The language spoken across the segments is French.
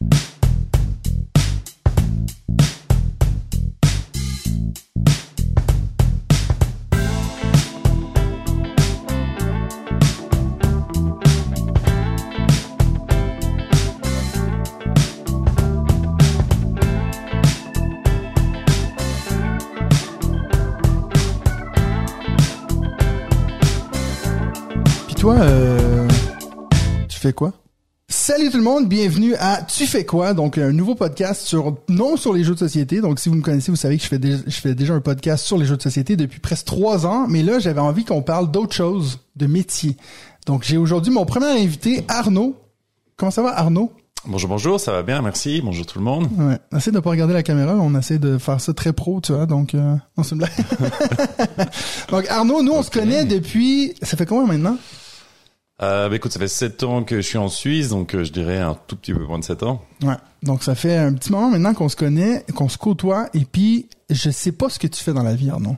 Puis Salut tout le monde, bienvenue à Tu fais quoi? Donc un nouveau podcast sur non sur les jeux de société. Donc si vous me connaissez, vous savez que je fais déjà, je fais déjà un podcast sur les jeux de société depuis presque trois ans. Mais là, j'avais envie qu'on parle d'autre chose, de métier. Donc j'ai aujourd'hui mon premier invité, Arnaud. Comment ça va, Arnaud? Bonjour, bonjour, ça va bien, merci. Bonjour tout le monde. Ouais. Essaye de pas regarder la caméra, on essaie de faire ça très pro, tu vois. Donc euh, une blague. donc Arnaud, nous on se connaît depuis. Ça fait combien maintenant? Euh, bah, écoute, ça fait sept ans que je suis en Suisse, donc euh, je dirais un tout petit peu moins de sept ans. Ouais. Donc ça fait un petit moment maintenant qu'on se connaît, qu'on se côtoie, et puis je sais pas ce que tu fais dans la vie, Arnaud.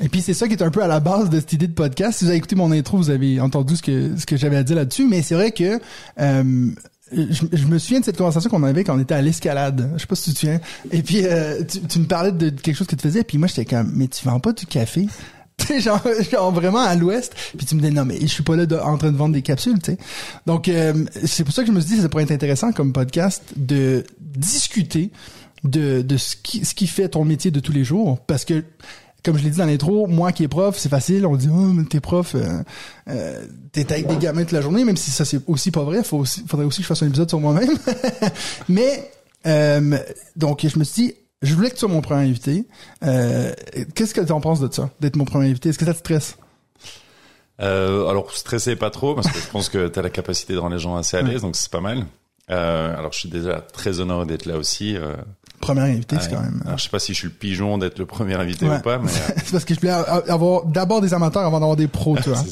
Et puis c'est ça qui est un peu à la base de cette idée de podcast. Si vous avez écouté mon intro, vous avez entendu ce que ce que j'avais à dire là-dessus. Mais c'est vrai que euh, je, je me souviens de cette conversation qu'on avait quand on était à l'escalade. Je sais pas si tu te souviens. Et puis euh, tu, tu me parlais de quelque chose que tu faisais, puis moi j'étais comme mais tu vends pas du café? genre, genre vraiment à l'ouest puis tu me dis non mais je suis pas là en train de vendre des capsules tu sais donc euh, c'est pour ça que je me suis dit ça pourrait être intéressant comme podcast de discuter de, de ce qui ce qui fait ton métier de tous les jours parce que comme je l'ai dit dans l'intro, moi qui est prof, c'est facile. On dit, oh, mais t'es prof, euh, euh, t'es avec des gamins toute la journée, même si ça c'est aussi pas vrai. Faut faudrait aussi que je fasse un épisode sur moi-même. mais euh, donc je me suis dit, je voulais que tu sois mon premier invité. Euh, Qu'est-ce que tu en penses de ça, d'être mon premier invité? Est-ce que ça te stresse? Euh, alors, stressez pas trop, parce que je pense que tu as la capacité de rendre les gens assez à l'aise, donc c'est pas mal. Euh, alors, je suis déjà très honoré d'être là aussi. Euh, Premier invité, c'est quand même. Alors, je sais pas si je suis le pigeon d'être le premier invité Ouais. ou pas, mais euh, c'est parce que je voulais avoir d'abord des amateurs avant d'avoir des pros, tu vois.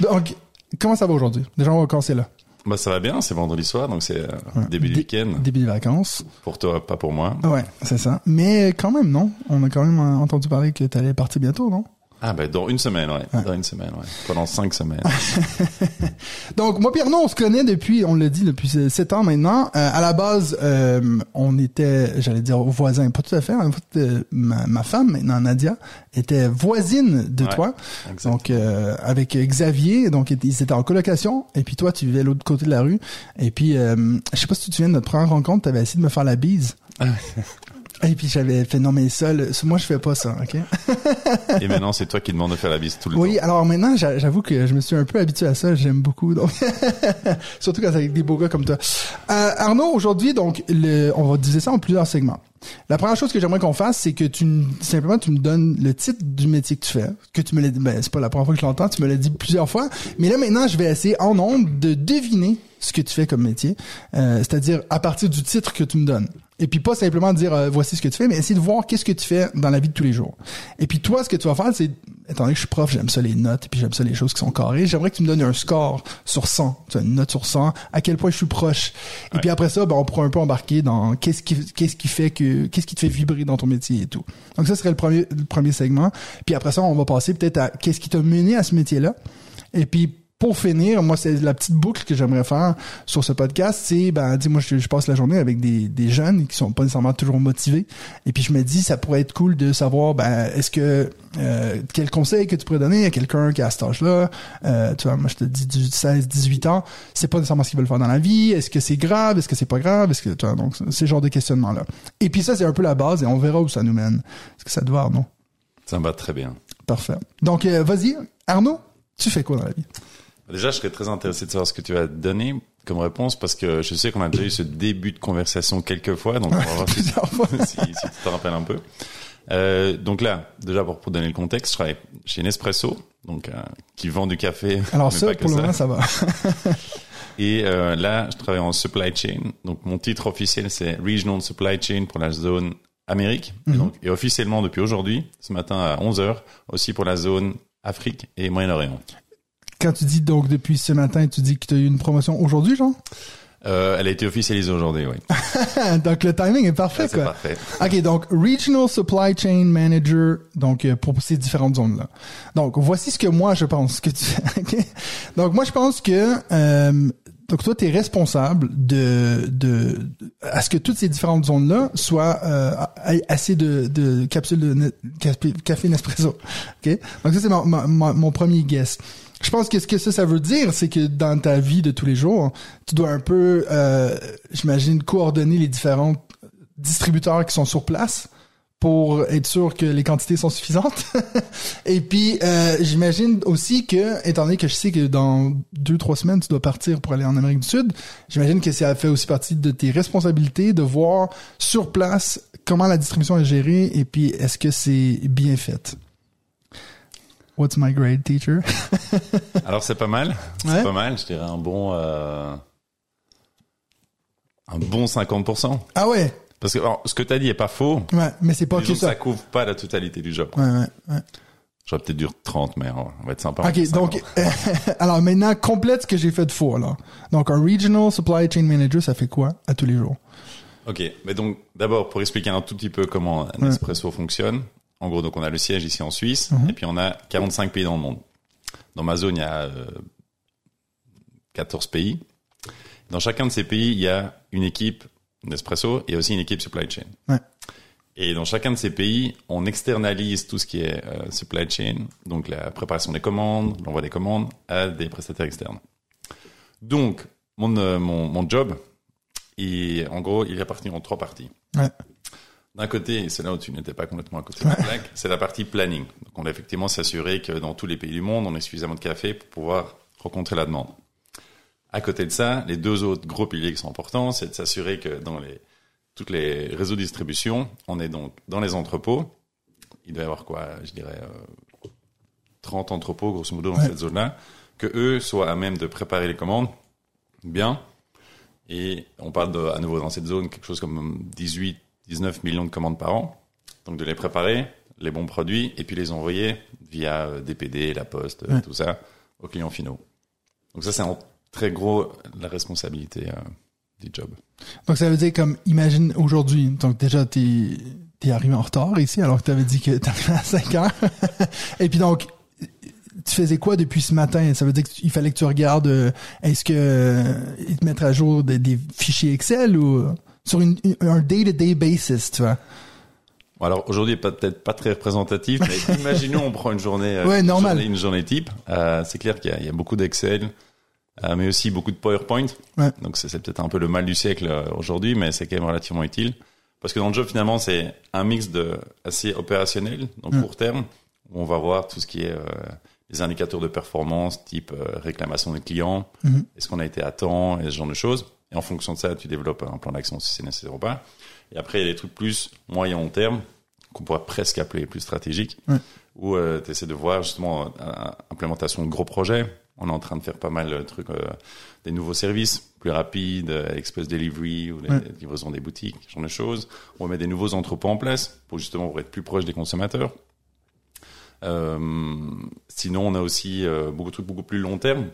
Donc, comment ça va aujourd'hui? Déjà, on va commencer là. Bah, ça va bien, c'est vendredi soir, donc c'est euh, début du Dé- week-end. Début des vacances. Pour toi, pas pour moi. Ouais, c'est ça. Mais quand même, non. On a quand même euh, entendu parler que t'allais partir bientôt, non? Ah, bah, dans une semaine, ouais. Dans une semaine, ouais. Pendant cinq semaines. Donc, moi, Pierre, non, on se connaît depuis, on l'a dit, depuis sept ans maintenant. Euh, à la base, euh, on était, j'allais dire voisins, pas tout à fait. En fait, euh, ma, ma femme, maintenant Nadia, était voisine de Ouais, toi. exact. Donc, euh, avec Xavier, donc ils étaient en colocation. Et puis toi, tu vivais l'autre côté de la rue. Et puis, euh, je sais pas si tu te souviens de notre première rencontre, t'avais essayé de me faire la bise. Et puis j'avais fait non mais le- moi je fais pas ça, ok? Et maintenant, c'est toi qui demandes de faire la bise tout le Oui, temps. alors maintenant, j'a- j'avoue que je me suis un peu habitué à ça. J'aime beaucoup, donc surtout quand c'est avec des beaux gars comme toi. Euh, Arnaud, aujourd'hui, donc, le, on va diviser ça en plusieurs segments. La première chose que j'aimerais qu'on fasse, c'est que tu me- simplement tu me donnes le titre du métier que tu fais, que tu me l'as dit. Ben, c'est pas la première fois que je l'entends, tu me l'as dit plusieurs fois. Mais là maintenant, je vais essayer en nombre de deviner ce que tu fais comme métier, euh, c'est-à-dire à partir du titre que tu me donnes. Et puis pas simplement dire euh, voici ce que tu fais, mais essayer de voir qu'est-ce que tu fais dans la vie de tous les jours. Et puis toi, ce que tu vas faire, c'est étant donné que je suis prof, j'aime ça les notes et puis j'aime ça les choses qui sont carrées. J'aimerais que tu me donnes un score sur 100, tu vois, une note sur 100, à quel point je suis proche. Et puis après ça, ben, on pourra un peu embarquer dans qu'est-ce qui qu'est-ce qui fait que qu'est-ce qui te fait vibrer dans ton métier et tout. Donc ça serait le premier le premier segment. Puis après ça, on va passer peut-être à qu'est-ce qui t'a mené à ce métier-là. Et puis pour finir, moi c'est la petite boucle que j'aimerais faire sur ce podcast, c'est ben dis moi je, je passe la journée avec des, des jeunes qui sont pas nécessairement toujours motivés et puis je me dis ça pourrait être cool de savoir ben est-ce que euh, quel conseil que tu pourrais donner à quelqu'un qui a cet âge-là? Euh, tu vois moi je te dis du 16 18 ans, c'est pas nécessairement ce qu'ils veulent faire dans la vie, est-ce que c'est grave, est-ce que c'est pas grave, est-ce que tu vois donc ce genre de questionnement là. Et puis ça c'est un peu la base et on verra où ça nous mène. Est-ce que ça te va non Ça me va très bien. Parfait. Donc euh, vas-y Arnaud, tu fais quoi dans la vie? Déjà, je serais très intéressé de savoir ce que tu vas donner comme réponse parce que je sais qu'on a déjà eu ce début de conversation quelques fois, donc on va voir si, Plusieurs fois. si- si tu te rappelles un peu. Euh, donc là, déjà pour, pour donner le contexte, je travaille chez Nespresso, donc euh, qui vend du café. Alors mais ça pas que pour le moment ça va. Et euh, là, je travaille en supply chain. Donc mon titre officiel c'est Regional Supply Chain pour la zone Amérique. Mhm. et, donc, et officiellement depuis aujourd'hui, ce matin à 11h, aussi pour la zone Afrique et Moyen-Orient. Quand tu dis donc depuis ce matin, tu dis que tu as eu une promotion aujourd'hui, genre Euh, elle a été officialisée aujourd'hui, oui. Donc le timing est parfait, quoi. parfait. OK, donc Regional Supply Chain Manager, donc euh, pour ces différentes zones-là. Donc voici ce que moi je pense que tu OK? Donc moi je pense que euh, donc toi, tu es responsable de, de, à ce que toutes ces différentes zones-là soient euh, assez de, de capsules de ne- café, café Nespresso. Ok, donc ça c'est mon, mon, mon premier guess. Je pense que ce que ça, ça veut dire, c'est que dans ta vie de tous les jours, tu dois un peu, euh, j'imagine, coordonner les différents distributeurs qui sont sur place pour être sûr que les quantités sont suffisantes. Et puis, euh, j'imagine aussi que, étant donné que je sais que dans deux, trois semaines, tu dois partir pour aller en Amérique du Sud, j'imagine que ça fait aussi partie de tes responsabilités de voir sur place comment la distribution est gérée et puis est-ce que c'est bien fait. What's my grade, teacher? Alors c'est pas mal, c'est Ouais. pas mal, je dirais un bon euh, un bon 50%. Ah ouais, Parce que alors, ce que tu as dit est pas faux. ouais, mais c'est pas que ça ça. couvre pas la totalité du job. Ouais, ouais, ouais. J'aurais peut-être dû 30, mais on va être sympa. Ok, donc, alors maintenant, complète ce que j'ai fait de faux, alors. Donc, un Regional Supply Chain Manager, ça fait quoi à tous les jours? Ok, mais donc d'abord pour expliquer un tout petit peu comment Nespresso fonctionne. En gros, donc on a le siège ici en Suisse, Mhm. et puis on a 45 pays dans le monde. Dans ma zone, il y a euh, 14 pays. Dans chacun de ces pays, il y a une équipe Nespresso et aussi une équipe supply chain. Ouais. Et dans chacun de ces pays, on externalise tout ce qui est euh, supply chain, donc la préparation des commandes, l'envoi des commandes, à des prestataires externes. Donc, mon, euh, mon, mon job, et en gros, il est réparti en trois parties. Ouais. D'un côté, et c'est là où tu n'étais pas complètement à côté de la plaque, c'est la partie planning. Donc, on a effectivement s'assurer que dans tous les pays du monde, on ait suffisamment de café pour pouvoir rencontrer la demande. À côté de ça, les deux autres gros piliers qui sont importants, c'est de s'assurer que dans les, toutes les réseaux de distribution, on est donc dans les entrepôts. Il doit y avoir quoi, je dirais, euh, 30 entrepôts, grosso modo, dans Ouais. cette zone-là, que eux soient à même de préparer les commandes bien. Et on parle de, à nouveau dans cette zone, quelque chose comme 18, 19 millions de commandes par an. Donc de les préparer, les bons produits, et puis les envoyer via euh, DPD, la poste, euh, Ouais. tout ça, aux clients finaux. Donc ça, c'est en très gros la responsabilité euh, du job. Donc, ça veut dire comme, imagine aujourd'hui, donc déjà, t'es, t'es arrivé en retard ici, alors que t'avais dit que t'arrivais à 5 heures. Et puis donc, tu faisais quoi depuis ce matin? Ça veut dire qu'il fallait que tu regardes, euh, est-ce que, euh, ils te mettent à jour des, des fichiers Excel ou? euh, sur une, un day-to-day basis, tu vois? Alors aujourd'hui, peut-être pas très représentatif, mais imaginons on prend une journée, euh, Ouais, une normal. journée, une journée type. Euh, c'est clair qu'il y a, il y a beaucoup d'Excel, euh, mais aussi beaucoup de PowerPoint. Ouais. Donc c'est peut-être un peu le mal du siècle euh, aujourd'hui, mais c'est quand même relativement utile. Parce que dans le job, finalement, c'est un mix de assez opérationnel, donc Mm. court terme, où on va voir tout ce qui est les indicateurs de performance, type réclamation des clients, Mhm. est-ce qu'on a été à temps, et ce genre de choses. Et en fonction de ça, tu développes un plan d'action si c'est nécessaire ou pas. Et après, il y a des trucs plus moyen long terme, qu'on pourrait presque appeler plus stratégiques, Ouais. où tu essaies de voir justement euh, implémentation de gros projets. On est en train de faire pas mal de trucs, euh, des nouveaux services plus rapides, euh, express delivery ou les Ouais. livraisons des boutiques, ce genre de choses. On met des nouveaux entrepôts en place pour justement pour être plus proche des consommateurs. Euh, sinon, on a aussi euh, beaucoup de trucs beaucoup plus long terme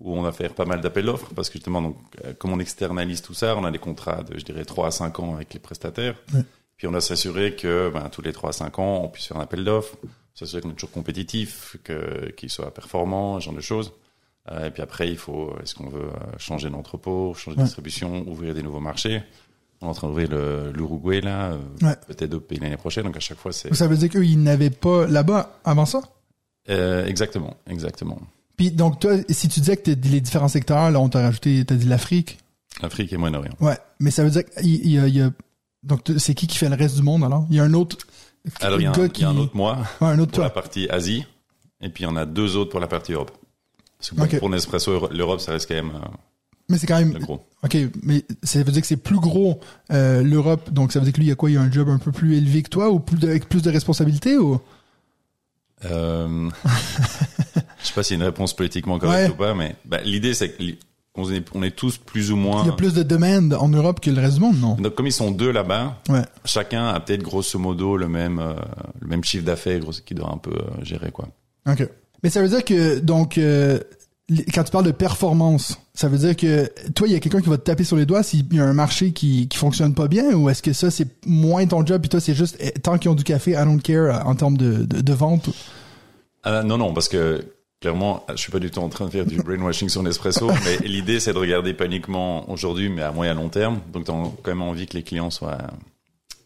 où on va faire pas mal d'appels d'offres parce que justement, donc, euh, comme on externalise tout ça, on a des contrats de, je dirais, 3 à 5 ans avec les prestataires. Ouais. Puis on doit s'assurer que ben, tous les 3 à 5 ans, on puisse faire un appel d'offres, s'assurer qu'on est toujours compétitif, que, qu'il soit performant, ce genre de choses. Euh, et puis après, il faut, est-ce qu'on veut changer d'entrepôt, changer de Ouais. distribution, ouvrir des nouveaux marchés On est en train d'ouvrir le, l'Uruguay, là, euh, Ouais. peut-être d'autres pays l'année prochaine. Donc à chaque fois, c'est... Ça veut dire qu'eux, ils n'avaient pas là-bas avant ça? Euh, exactement, exactement. Puis donc toi, si tu disais que les différents secteurs, là on t'a rajouté, t'as dit l'Afrique. L'Afrique et Moyen-Orient. Ouais, mais ça veut dire qu'il il y y a- donc c'est qui qui fait le reste du monde alors? Il y a un autre. Alors il y, a un, il y a un qui- autre mois Ouais, un autre pour la toi. partie Asie, et puis il y en a deux autres pour la partie Europe. Parce que pour, Ok. pour Nespresso, l'Europe, ça reste quand même euh, Mais c'est quand même. gros. Ok, mais ça veut dire que c'est plus gros euh, l'Europe. Donc ça veut dire que lui, il y a quoi? Il y a un job un peu plus élevé que toi ou plus de, avec plus de responsabilités ou? Euh, je sais pas y a une réponse politiquement correcte Ouais. ou pas, mais bah, l'idée c'est qu'on est, on est tous plus ou moins. Il y a plus de demandes en Europe que le reste du monde, non? Donc comme ils sont deux là-bas, Ouais. chacun a peut-être grosso modo le même euh, le même chiffre d'affaires qui doit un peu euh, gérer quoi. Ok. Mais ça veut dire que donc quand tu parles de performance, ça veut dire que toi, il y a quelqu'un qui va te taper sur les doigts s'il y a un marché qui qui fonctionne pas bien ou est-ce que ça c'est moins ton job puis toi c'est juste eh, tant qu'ils ont du café, I don't care euh, en termes de de, de vente? Ah, non non parce que clairement, je suis pas du tout en train de faire du brainwashing sur Nespresso, mais l'idée c'est de regarder pas uniquement aujourd'hui, mais à moyen long terme. Donc, tu as quand même envie que les clients soient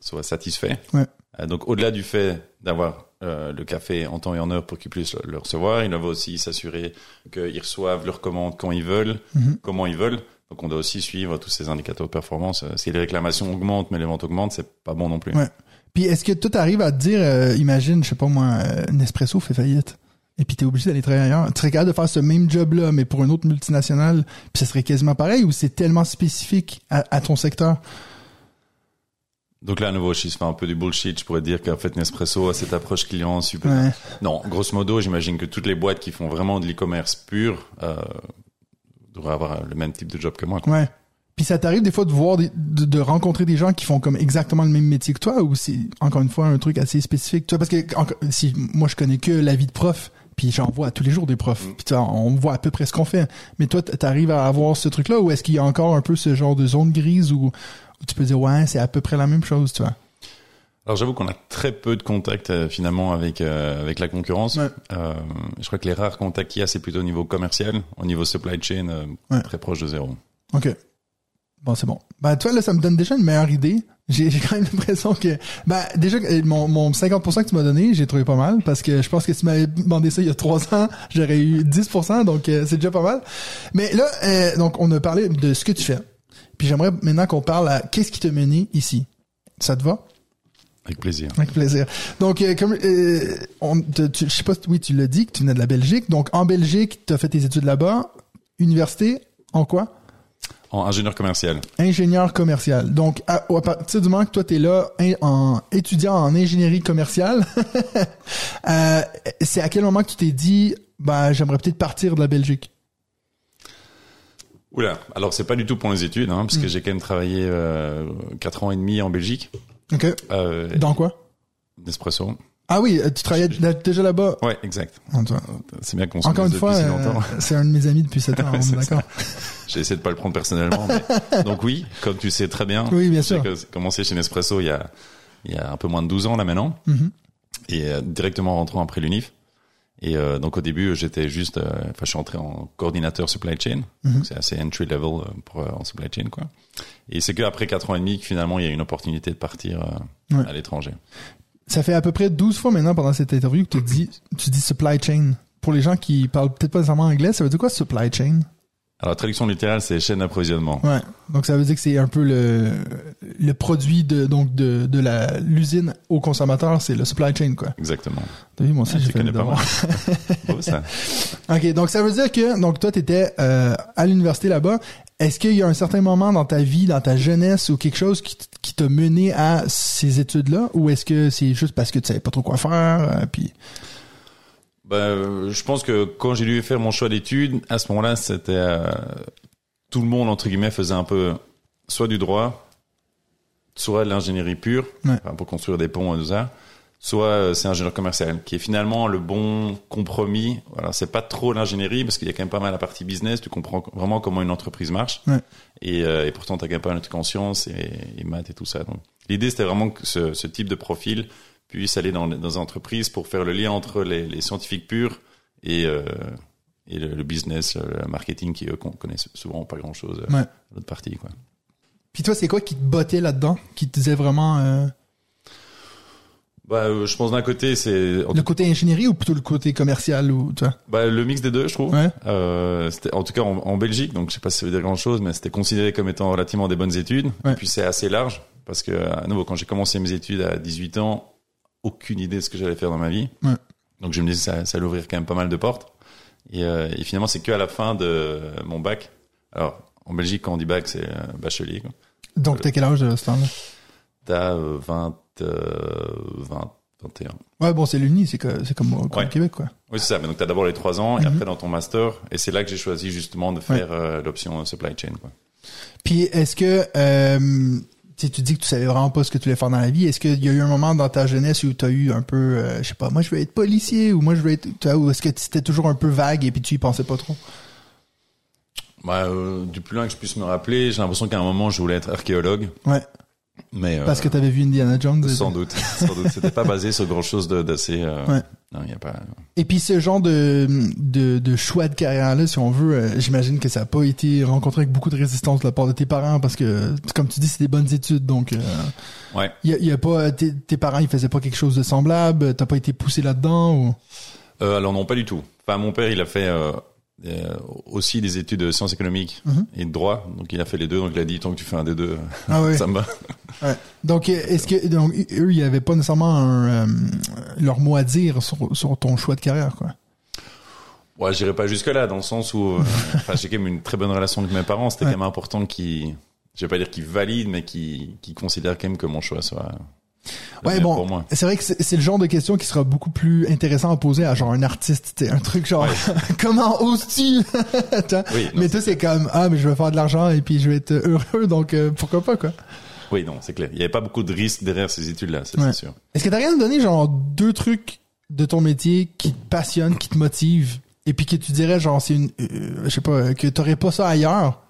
soient satisfaits. Ouais. Euh, donc, au-delà du fait d'avoir euh, le café en temps et en heure pour qu'ils puissent le, le recevoir, ils doivent aussi s'assurer qu'ils reçoivent leurs commandes quand ils veulent, Mhm. comment ils veulent. Donc, on doit aussi suivre tous ces indicateurs de performance. Euh, Si les réclamations augmentent, mais les ventes augmentent, c'est pas bon non plus. Ouais. Puis est-ce que toi t'arrives à te dire, euh, imagine, je sais pas moi, Nespresso fait faillite, et puis t'es obligé d'aller travailler ailleurs? Tu serais capable de faire ce même job-là, mais pour une autre multinationale, puis ça serait quasiment pareil, ou c'est tellement spécifique à, à ton secteur? Donc là, à nouveau, si je fais un peu du bullshit, je pourrais dire qu'en fait, Nespresso a cette approche client super. Ouais. Non, grosso modo, j'imagine que toutes les boîtes qui font vraiment de l'e-commerce pur euh, devraient avoir le même type de job que moi. quoi. Ouais. Puis ça t'arrive des fois de voir, des- de, de rencontrer des gens qui font comme exactement le même métier que toi, ou c'est encore une fois un truc assez spécifique, tu vois, parce que si moi je connais que la vie de prof, puis j'en vois tous les jours des profs, puis tu vois, on voit à peu près ce qu'on fait. Mais toi, t'arrives à avoir ce truc-là, ou est-ce qu'il y a encore un peu ce genre de zone grise où tu peux dire ouais, c'est à peu près la même chose, tu vois? Alors j'avoue qu'on a très peu de contacts euh, finalement avec euh, avec la concurrence. Ouais. Euh, je crois que les rares contacts qu'il y a, c'est plutôt au niveau commercial, au niveau supply chain, Ouais. très proche de zéro. Ok. Bon, c'est bon. Ben, toi, là, ça me donne déjà une meilleure idée. J'ai quand même l'impression que... Ben, déjà, mon, mon 50% que tu m'as donné, j'ai trouvé pas mal, parce que je pense que si tu m'avais demandé ça il y a trois ans, j'aurais eu 10%, donc c'est déjà pas mal. Mais là, donc, on a parlé de ce que tu fais. Puis j'aimerais maintenant qu'on parle à qu'est-ce qui t'a mené ici. Ça te va? Avec plaisir. Avec plaisir. Donc, euh, comme euh, on, te- tu- je sais pas, si- oui, tu l'as dit que tu venais de la Belgique. Donc, en Belgique, tu as fait tes études là-bas. Université, en quoi? En ingénieur commercial. ingénieur commercial. Donc, à, à partir du moment que toi, tu es là in- en étudiant en ingénierie commerciale, euh, c'est à quel moment que tu t'es dit, bah, j'aimerais peut-être partir de la Belgique? Oula, alors c'est pas du tout pour les études, hein, parce que j'ai quand même travaillé euh, quatre ans et demi en Belgique. OK. Euh, Dans quoi? Nespresso. Ah oui, euh, tu travaillais déjà là-bas? Ouais, exact. C'est bien qu'on se Encore une fois, si euh, c'est un de mes amis depuis 7 ans, C'est d'accord. J'ai essayé de pas le prendre personnellement. mais- Donc oui, comme tu sais très bien, Oui, bien j'ai sûr. commencé chez Nespresso il y a, il y a un peu moins de 12 ans là maintenant. Mhm. Et directement rentrant après l'UNIF. Et euh, donc au début, j'étais juste, euh, enfin je suis entré en coordinateur supply chain. Donc, C'est assez entry level euh, pour euh, en supply chain quoi. Et c'est que après quatre ans et demi que finalement il y a une opportunité de partir euh, Ouais. à l'étranger. Ça fait à peu près 12 fois maintenant pendant cette interview que tu dis, tu dis supply chain. Pour les gens qui parlent peut-être pas nécessairement anglais, ça veut dire quoi supply chain? Alors traduction littérale c'est chaîne d'approvisionnement. Ouais. Donc ça veut dire que c'est un peu le le produit de donc de de la l'usine au consommateur, c'est le supply chain quoi. Exactement. T'as vu moi aussi Ah, j'ai fait connais pas devoir. Beau, ça. OK, donc ça veut dire que donc toi t'étais euh, à l'université là-bas. Est-ce qu'il y a un certain moment dans ta vie, dans ta jeunesse ou quelque chose qui, qui t'a mené à ces études-là? Ou est-ce que c'est juste parce que tu savais pas trop quoi faire euh, puis Ben, je pense que quand j'ai dû faire mon choix d'études, à ce moment-là, c'était euh, tout le monde entre guillemets faisait un peu soit du droit, soit de l'ingénierie pure Ouais. enfin, pour construire des ponts et tout ça, soit euh, c'est ingénieur commercial, qui est finalement le bon compromis. Voilà, c'est pas trop l'ingénierie parce qu'il y a quand même pas mal la partie business. Tu comprends vraiment comment une entreprise marche, Ouais. et, euh, et pourtant t'as quand même pas mal de conscience et, et maths et tout ça. Donc l'idée c'était vraiment que ce, ce type de profil puisse aller dans, dans une entreprise pour faire le lien entre les, les scientifiques purs et, euh, et le, le business, le marketing qui eux con- connaissent souvent pas grand chose euh, Ouais. l'autre partie quoi. Puis toi c'est quoi qui te bottait là-dedans, qui te disait vraiment euh, Bah, je pense d'un côté c'est le côté ingénierie ou plutôt le côté commercial ou tu vois? Bah, le mix des deux, je trouve. Ouais. Euh, c'était, en tout cas, en, en Belgique, donc je sais pas si ça veut dire grand chose, mais c'était considéré comme étant relativement des bonnes études. Ouais. Et puis c'est assez large, parce que, à nouveau, quand j'ai commencé mes études à 18 ans, aucune idée de ce que j'allais faire dans ma vie. Ouais. Donc je me disais, ça, ça allait ouvrir quand même pas mal de portes. Et, euh, et finalement, c'est que à la fin de mon bac. Alors, en Belgique, quand on dit bac, c'est euh, bachelier. Quoi. Donc t'as quel âge de ce temps-là T'as euh, 20, euh, 20, 21. Ouais, bon, c'est l'uni, c'est comme, Ouais. au Québec quoi. Oui, c'est ça. Mais donc, t'as d'abord les trois ans, et Mhm. après dans ton master. Et c'est là que j'ai choisi justement de faire euh, l'option euh, supply chain. Quoi. Puis est-ce que euh, tu sais, tu dis que tu savais vraiment pas ce que tu voulais faire dans la vie. Est-ce qu'il y a eu un moment dans ta jeunesse où tu as eu un peu, euh, je sais pas, moi je veux être policier ou moi je veux être, ou est-ce que c'était toujours un peu vague et puis tu y pensais pas trop? Bah, euh, du plus loin que je puisse me rappeler, j'ai l'impression qu'à un moment, je voulais être archéologue. Ouais. Mais euh, Parce que t'avais vu Indiana Jones. sans doute, sans doute, c'était pas basé sur grand chose d'assez. Euh, Ouais. Non, y a pas. Et puis ce genre de, de, de choix de carrière-là, si on veut, euh, j'imagine que ça n'a pas été rencontré avec beaucoup de résistance de la part de tes parents parce que, comme tu dis, c'est des bonnes études, donc euh, Ouais. il y a, il y a pas tes, tes parents ils faisaient pas quelque chose de semblable, t'as pas été poussé là-dedans ou? Euh, alors non, pas du tout. Enfin, mon père, il a fait euh, euh, aussi des études de sciences économiques Mhm. et de droit, donc il a fait les deux. Donc il a dit tant que tu fais un des deux, Ah ça me va. Ouais. Donc, est-ce que donc eux, il y avait pas nécessairement un, euh, leur mot à dire sur, sur ton choix de carrière, quoi? Ouais, j'irai pas jusque là, dans le sens où, euh, enfin, j'ai quand même une très bonne relation avec mes parents. C'était Ouais. quand même important qu'ils, je vais pas dire qu'ils valident, mais qu'ils, qu'ils considèrent quand même que mon choix soit. Ouais, bon, c'est vrai que c'est le genre de question qui sera beaucoup plus intéressant à poser à genre un artiste, tu un truc genre comment oses-tu? Oui, Mais toi c'est comme ah mais je vais faire de l'argent et puis je vais être heureux donc euh, pourquoi pas quoi? Oui, non, c'est clair. Il y avait pas beaucoup de risques derrière ces études-là, Ouais. c'est sûr. Est-ce que t'as rien à me donner genre deux trucs de ton métier qui te passionnent, qui te motivent et puis que tu dirais genre c'est une euh, je sais pas que t'aurais pas ça ailleurs?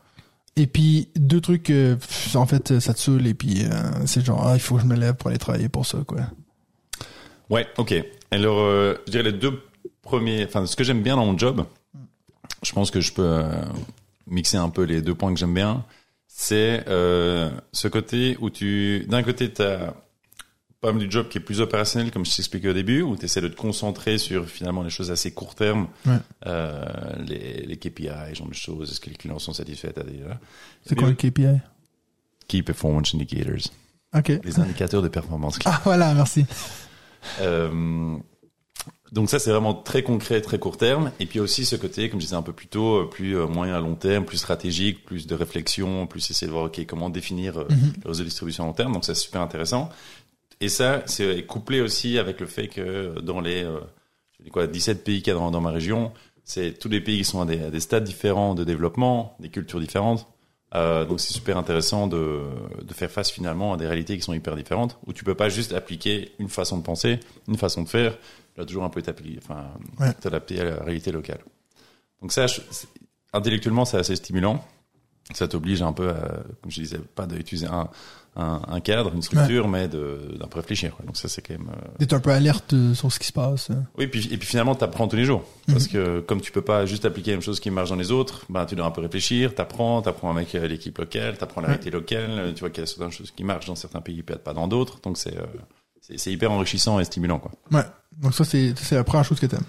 Et puis deux trucs pff, en fait ça te saoule et puis euh, c'est genre ah il faut que je me lève pour aller travailler pour ça quoi. Ouais, ok. Alors, euh, je dirais les deux premiers, enfin, ce que j'aime bien dans mon job, je pense que je peux euh, mixer un peu les deux points que j'aime bien, c'est euh, ce côté où tu, d'un côté, tu as pas mal du job qui est plus opérationnel, comme je t'expliquais au début, où tu essaies de te concentrer sur finalement les choses assez court terme, Ouais. euh, les, les KPI, ce genre de choses, est-ce que les clients sont satisfaits. C'est quoi le KPI Key Performance Indicators, les indicateurs de performance Ah voilà, merci. Euh, donc ça c'est vraiment très concret, très court terme. Et puis aussi ce côté, comme je disais un peu plus tôt, euh, plus moyen à long terme, plus stratégique, plus de réflexion, plus essayer de voir ok comment définir euh, le réseau de distribution à long terme. Donc ça c'est super intéressant. Et ça c'est couplé aussi avec le fait que dans les euh, je dis quoi 17 pays qu'il y a dans, dans ma région, c'est tous les pays qui sont à des, à des stades différents de développement, des cultures différentes. Euh, donc c'est super intéressant de, de faire face finalement à des réalités qui sont hyper différentes, où tu peux pas juste appliquer une façon de penser, une façon de faire, tu dois toujours un peu t'appliquer, enfin, Ouais. t'adapter à la réalité locale. Donc ça, je- intellectuellement, c'est assez stimulant. Ça t'oblige un peu, à, comme je disais, pas d'utiliser un, un, un cadre, une structure, mais de- d'un peu réfléchir. quoi. Donc ça, c'est quand même. euh, D'être un peu alerte euh, sur ce qui se passe. euh. oui, puis, et puis finalement, tu apprends tous les jours. Parce que comme tu peux pas juste appliquer la même chose qui marche dans les autres, ben, tu dois un peu réfléchir, t'apprends, t'apprends avec l'équipe locale, t'apprends la Ouais. réalité locale, tu vois qu'il y a certaines choses qui marchent dans certains pays, peut-être pas dans d'autres. Donc c'est euh, c'est c'est hyper enrichissant et stimulant, quoi. Ouais. Donc ça c'est c'est la première chose que t'aimes.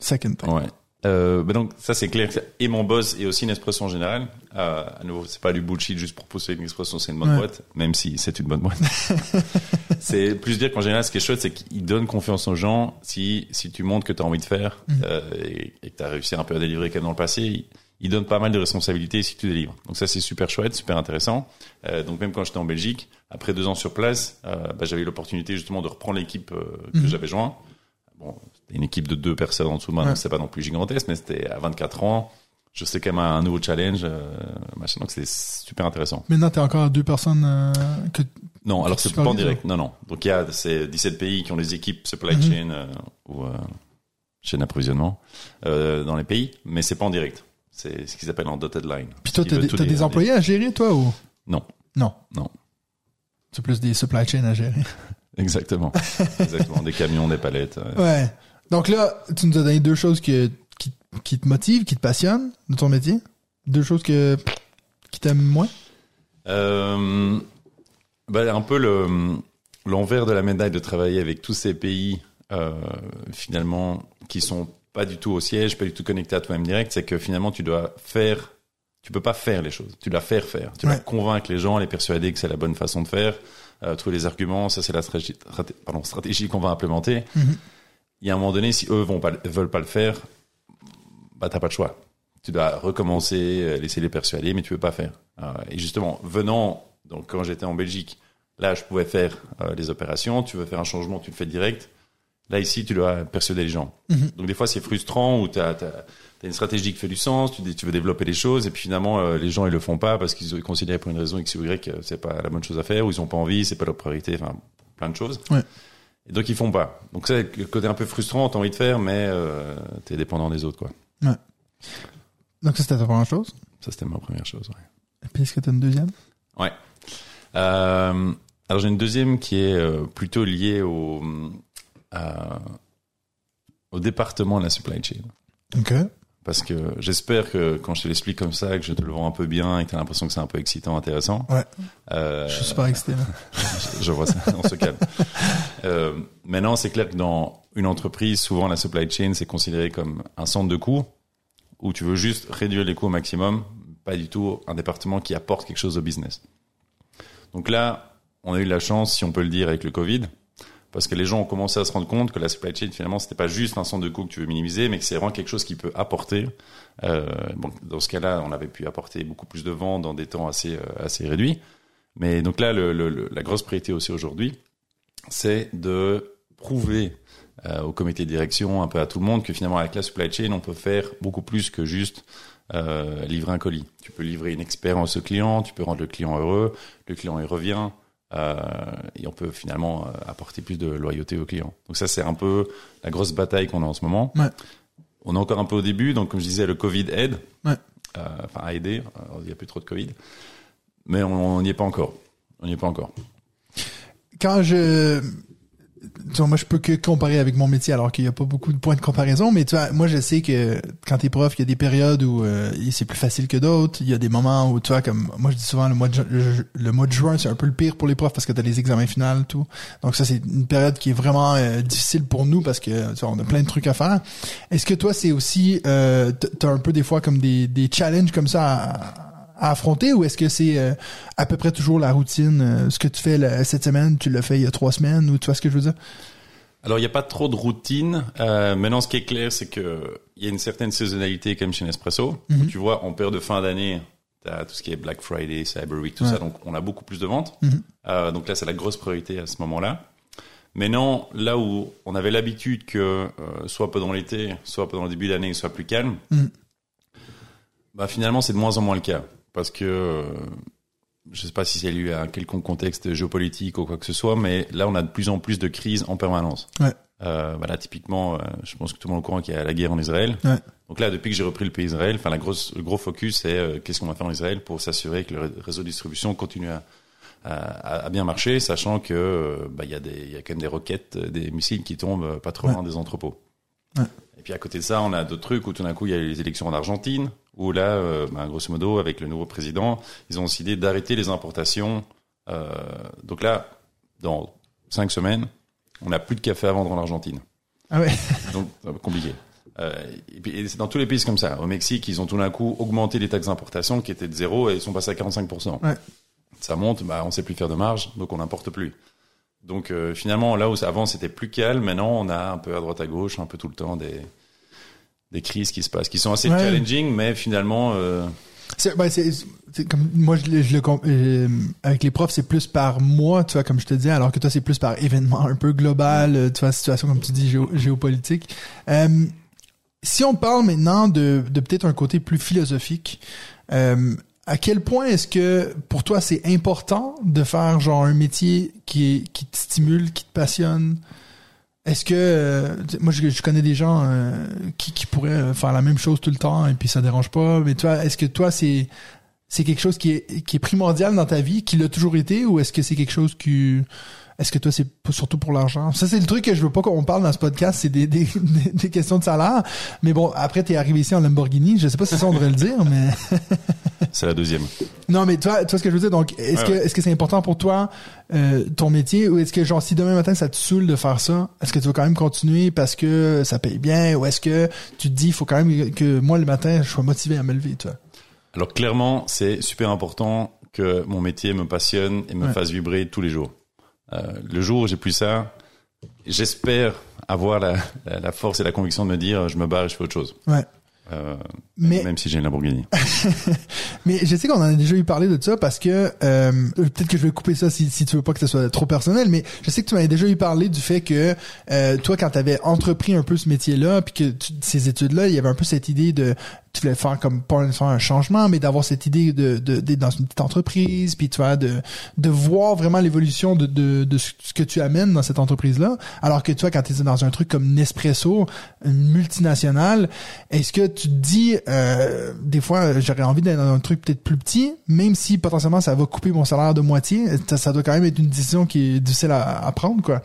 Second thing. Ouais. Euh, ben donc ça c'est clair. Et mon boss et aussi Nespresso en général. Euh, à nouveau, c'est pas du bullshit juste pour pousser une Nespresso, c'est une bonne Ouais. boîte, même si c'est une bonne boîte. c'est plus dire qu'en général, ce qui est chouette, c'est qu'il donne confiance aux gens. Si si tu montres que tu as envie de faire Mhm. euh, et, et que tu as réussi un peu à délivrer comme dans le passé, il, il donne pas mal de responsabilités si tu délivres. Donc ça c'est super chouette, super intéressant. Euh, donc même quand j'étais en Belgique, après deux ans sur place, euh, bah, j'avais eu l'opportunité justement de reprendre l'équipe euh, que Mhm. j'avais joint. Bon, une équipe de deux personnes en dessous de moi, Ouais. c'était pas non plus gigantesque, mais c'était à 24 ans. Je sais quand même un nouveau challenge, euh, machin, donc c'était super intéressant. Maintenant t'es encore à deux personnes euh, que Non, alors c'est pas en direct. Non, non. Donc il y a ces 17 pays qui ont des équipes supply Mhm. chain euh, ou euh, chaîne d'approvisionnement dans les pays, mais c'est pas en direct. C'est ce qu'ils appellent en dotted line. puis toi t'as des, des employés à gérer toi ou? Non, non non. C'est plus des supply chain à gérer. Exactement. Exactement. Des camions, des palettes. Ouais. Donc là, tu nous as donné deux choses que, qui, qui te motivent, qui te passionnent de ton métier. Deux choses que, qui t'aiment moins. Euh, bah, un peu le l'envers de la médaille de travailler avec tous ces pays euh, finalement qui sont pas du tout au siège, pas du tout connectés à toi-même direct, c'est que finalement tu dois faire, tu peux pas faire les choses, tu dois faire faire, tu dois convaincre les gens, les persuader que c'est la bonne façon de faire, euh, trouver les arguments, ça c'est la stratégie, straté- pardon, stratégie qu'on va implémenter. Mhm. Il y a un moment donné, si eux vont pas, veulent pas le faire, bah t'as pas de choix. Tu dois recommencer, euh, laisser les persuader, mais tu peux pas faire. Euh, et justement, venant, donc quand j'étais en Belgique, là je pouvais faire euh, les opérations. Tu veux faire un changement, tu le fais direct. Là ici, tu dois persuader les gens. Mhm. Donc des fois c'est frustrant où t'as as, une stratégie qui fait du sens, tu dis tu veux développer les choses et puis finalement les gens ils le font pas parce qu'ils considèrent pour une raison x ou y que c'est pas la bonne chose à faire ou ils ont pas envie, c'est pas leur priorité, enfin plein de choses. Ouais. Et donc ils font pas. Donc ça, le côté un peu frustrant, t'as envie de faire, mais euh, t'es dépendant des autres, quoi. Donc ça, c'était ta première chose? Ça c'était ma première chose. Ouais. Et puis, est-ce que t'as une deuxième? ouais. Euh, alors j'ai une deuxième qui est euh, plutôt liée au, euh, au département de la supply chain. OK. Parce que j'espère que quand je te l'explique comme ça, que je te le vends un peu bien et que tu as l'impression que c'est un peu excitant, intéressant. Ouais. Euh, Je suis super excité, là. je vois ça, on se calme. Euh, maintenant, c'est clair que dans une entreprise, souvent la supply chain, c'est considéré comme un centre de coûts où tu veux juste réduire les coûts au maximum, pas du tout un département qui apporte quelque chose au business. Donc là, on a eu la chance, si on peut le dire, avec le Covid, parce que les gens ont commencé à se rendre compte que la supply chain, finalement, c'était pas juste un centre de coûts que tu veux minimiser, mais que c'est vraiment quelque chose qui peut apporter. Euh, dans ce cas-là, on avait pu apporter beaucoup plus de ventes dans des temps assez, euh, assez réduits. Mais donc là, la grosse priorité aussi aujourd'hui, c'est de prouver euh, au comité de direction, un peu à tout le monde, que finalement avec la supply chain, on peut faire beaucoup plus que juste livrer un colis. Tu peux livrer une expérience au client, tu peux rendre le client heureux, le client il revient, euh, et on peut finalement euh, apporter plus de loyauté au client. Donc ça, c'est un peu la grosse bataille qu'on a en ce moment. Ouais. On est encore un peu au début, donc comme je disais, le Covid aide, Ouais. euh, enfin a aidé, il n'y a plus trop de Covid, mais on n'y est pas encore. On n'y est pas encore. quand je tu vois, moi je peux que comparer avec mon métier alors qu'il y a pas beaucoup de points de comparaison mais tu vois moi je sais que quand t'es prof il y a des périodes où euh, c'est plus facile que d'autres. Il y a des moments où tu vois comme moi je dis souvent le mois de juin c'est un peu le pire pour les profs parce que t'as les examens finaux tout. Donc ça c'est une période qui est vraiment euh, difficile pour nous parce que tu vois, on a plein de trucs à faire. Est-ce que toi c'est aussi euh, t'as un peu des fois comme des des challenges comme ça à, à affronter ou est-ce que c'est euh, à peu près toujours la routine euh, ce que tu fais cette semaine tu l'as fait il y a trois semaines ou tu vois ce que je veux dire? Alors, il n'y a pas trop de routine. Euh, maintenant, ce qui est clair, c'est que il y a une certaine saisonnalité comme chez Nespresso. Mhm. Tu vois, en période de fin d'année, tu as tout ce qui est Black Friday, Cyber Week, tout Ouais. ça. Donc, on a beaucoup plus de ventes. Mhm. Donc là, c'est la grosse priorité à ce moment-là. Maintenant, là où on avait l'habitude que soit pendant l'été, soit pendant le début d'année, il soit plus calme, Mhm. bah finalement, c'est de moins en moins le cas. Parce que euh, je sais pas si c'est lié à un quelconque contexte géopolitique ou quoi que ce soit, mais là, on a de plus en plus de crises en permanence. Ouais. Euh, voilà, typiquement, euh, je pense que tout le monde est au courant qu'il y a la guerre en Israël. Ouais. Donc là, depuis que j'ai repris le pays Israël, enfin, la grosse, le gros focus, c'est euh, qu'est-ce qu'on va faire en Israël pour s'assurer que le ré- réseau de distribution continue à, à, à bien marcher, sachant que bah, il y a des, il y a quand même des roquettes, des missiles qui tombent pas trop Ouais. loin des entrepôts. Ouais. Et puis à côté de ça, on a d'autres trucs où tout d'un coup, il y a les élections en Argentine, où là, euh, bah, grosso modo, avec le nouveau président, ils ont décidé d'arrêter les importations. Euh, donc là, dans cinq semaines, on n'a plus de café à vendre en Argentine. ah ouais Donc, compliqué. Euh, et puis, et c'est dans tous les pays comme ça. Au Mexique, ils ont tout d'un coup augmenté les taxes d'importation qui étaient de zéro et ils sont passés à 45%. Ouais. Ça monte, bah, on sait plus faire de marge, donc on n'importe plus. Donc euh, finalement, là où ça- avant c'était plus calme, maintenant on a un peu à droite à gauche, un peu tout le temps des des crises qui se passent, qui sont assez Ouais. challenging, mais finalement, euh, c'est ben, c'est c'est comme moi je, le- je le com- euh, avec les profs c'est plus par mois tu vois comme je te disais alors que toi c'est plus par événement un peu global tu vois situation comme tu dis géo- géopolitique si on parle maintenant de, de peut-être un côté plus philosophique à quel point est-ce que pour toi c'est important de faire genre un métier qui est qui te stimule qui te passionne? Est-ce que euh, moi je, connais des gens euh, qui, qui pourraient faire la même chose tout le temps et puis ça dérange pas mais toi est-ce que toi c'est c'est quelque chose qui est qui est primordial dans ta vie qui l'a toujours été ou est-ce que c'est quelque chose qui est-ce que toi c'est surtout pour l'argent? Ça c'est le truc que je veux pas qu'on parle dans ce podcast c'est des, des, des, des questions de salaire mais bon après t'es arrivé ici en Lamborghini je sais pas si ça on devrait le dire mais c'est la deuxième. non, mais toi, tu vois ce que je veux dire. Donc, est-ce Ouais, que ouais. est-ce que c'est important pour toi euh, ton métier ou est-ce que genre si demain matin ça te saoule de faire ça, est-ce que tu vas quand même continuer parce que ça paye bien ou est-ce que tu te dis il faut quand même que moi le matin je sois motivé à me lever, toi? Alors clairement, c'est super important que mon métier me passionne et me Ouais. fasse vibrer tous les jours. Euh, le jour où j'ai plus ça, j'espère avoir la, la, la force et la conviction de me dire je me barre et je fais autre chose. Ouais. Euh, Mais même si j'ai une Lamborghini. mais je sais qu'on en a déjà eu parlé de ça parce que euh, peut-être que je vais couper ça si, si tu veux pas que ce soit trop personnel, mais je sais que tu m'avais déjà eu parlé du fait que euh, toi quand tu avais entrepris un peu ce métier-là puis que tu- ces études-là, il y avait un peu cette idée de tu voulais faire comme pas nécessairement un changement, mais d'avoir cette idée de d'être dans une petite entreprise, puis tu vois de de voir vraiment l'évolution de, de de ce que tu amènes dans cette entreprise là. Alors que toi, quand tu es dans un truc comme Nespresso, une multinationale, est-ce que tu te dis euh, des fois j'aurais envie d'être dans un truc peut-être plus petit, même si potentiellement ça va couper mon salaire de moitié, ça, ça doit quand même être une décision qui est difficile à, à prendre quoi.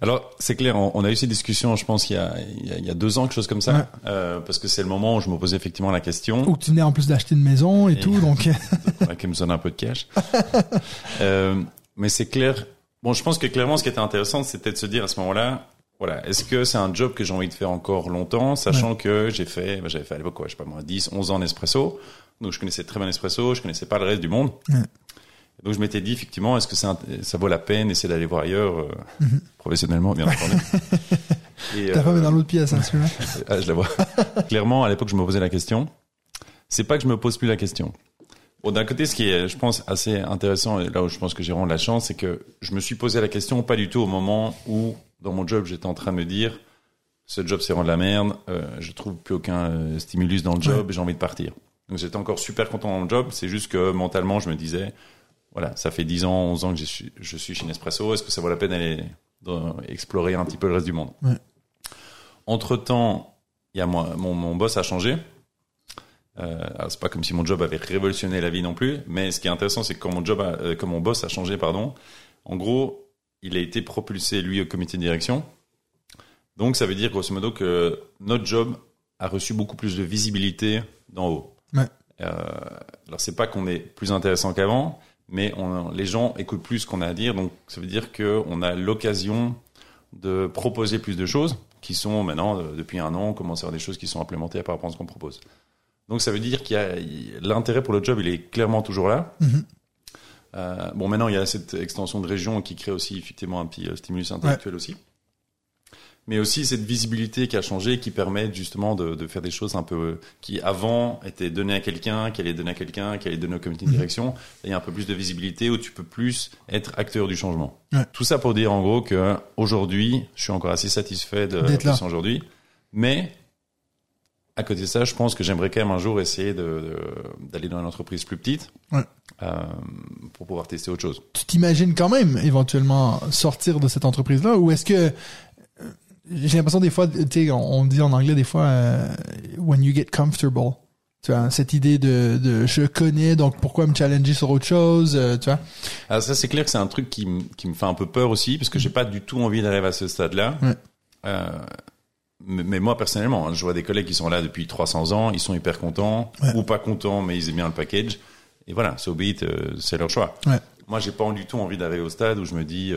Alors, c'est clair, on, on a eu ces discussions, je pense, il y a, il y a, il y a deux ans, quelque chose comme ça, Ouais. euh, parce que c'est le moment où je me posais effectivement la question. Que tu venais en plus d'acheter une maison et, Et- tout, donc Ouais, qui me donne un peu de cash. euh, mais c'est clair. Bon, je pense que clairement, ce qui était intéressant, c'était de se dire à ce moment-là, voilà, est-ce que c'est un job que j'ai envie de faire encore longtemps, sachant que j'ai fait, bah, j'avais fait à l'époque, quoi, je sais pas moi, 10, 11 ans Nespresso. Donc, je connaissais très bien Nespresso, je connaissais pas le reste du monde. Ouais. Donc, je m'étais dit, effectivement, est-ce que ça vaut la peine d'essayer d'aller voir ailleurs, euh, professionnellement, bien entendu. Mhm. ta femme euh, est dans l'autre pièce, hein, celui-là. ah, je la vois. Clairement, à l'époque, je me posais la question. C'est pas que je me pose plus la question. Bon, d'un côté, ce qui est, je pense, assez intéressant, et là où je pense que j'ai vraiment de la chance, c'est que je me suis posé la question pas du tout au moment où, dans mon job, j'étais en train de me dire, ce job, c'est vraiment de la merde, euh, je trouve plus aucun euh, stimulus dans le job, et j'ai envie de partir. Donc, j'étais encore super content dans mon job, c'est juste que mentalement, je me disais, voilà, ça fait 10 ans, 11 ans que je suis, je suis chez Nespresso, est-ce que ça vaut la peine d'aller explorer un petit peu le reste du monde? Ouais. Entre temps, il y a moi, mon, mon boss a changé. Euh, c'est pas comme si mon job avait révolutionné la vie non plus, mais ce qui est intéressant, c'est que quand mon job, a, euh, quand mon boss a changé, pardon, en gros, il a été propulsé lui au comité de direction. Donc ça veut dire grosso modo que notre job a reçu beaucoup plus de visibilité d'en haut. Ouais. Euh, alors c'est pas qu'on est plus intéressant qu'avant, mais on, les gens écoutent plus ce qu'on a à dire, donc ça veut dire que on a l'occasion de proposer plus de choses qui sont maintenant euh, depuis un an, on commence à avoir des choses qui sont implémentées par rapport à ce qu'on propose. Donc ça veut dire qu'il y a l'intérêt pour le job, il est clairement toujours là. Mhm. Euh, bon, maintenant il y a cette extension de région qui crée aussi effectivement un petit euh, stimulus intellectuel aussi. Mais aussi cette visibilité qui a changé, qui permet justement de, de faire des choses un peu qui avant étaient données à quelqu'un, qui allait donner à quelqu'un, qui allait donner au comité de Mhm. direction. Il y a un peu plus de visibilité où tu peux plus être acteur du changement. Ouais. Tout ça pour dire en gros que aujourd'hui, je suis encore assez satisfait de la D'être là. position aujourd'hui, mais à côté de ça, je pense que j'aimerais quand même un jour essayer de- d'aller dans une entreprise plus petite Ouais. euh, pour pouvoir tester autre chose. tu t'imagines quand même éventuellement sortir de cette entreprise-là ou est-ce que euh, j'ai l'impression des fois, tu sais, on, on dit en anglais des fois euh, when you get comfortable. Tu vois, cette idée de, de je connais, donc pourquoi me challenger sur autre chose, euh, tu vois? Alors ça, c'est clair que c'est un truc qui, me- qui me fait un peu peur aussi, parce que j'ai pas du tout envie d'arriver à ce stade-là. Ouais. Euh, mais, moi, personnellement, hein, je vois des collègues qui sont là depuis 300 ans, ils sont hyper contents, Ouais. ou pas contents, mais ils aiment bien le package. Et voilà, so be it, c'est leur choix. Ouais. Moi, j'ai pas du tout envie d'arriver au stade où je me dis,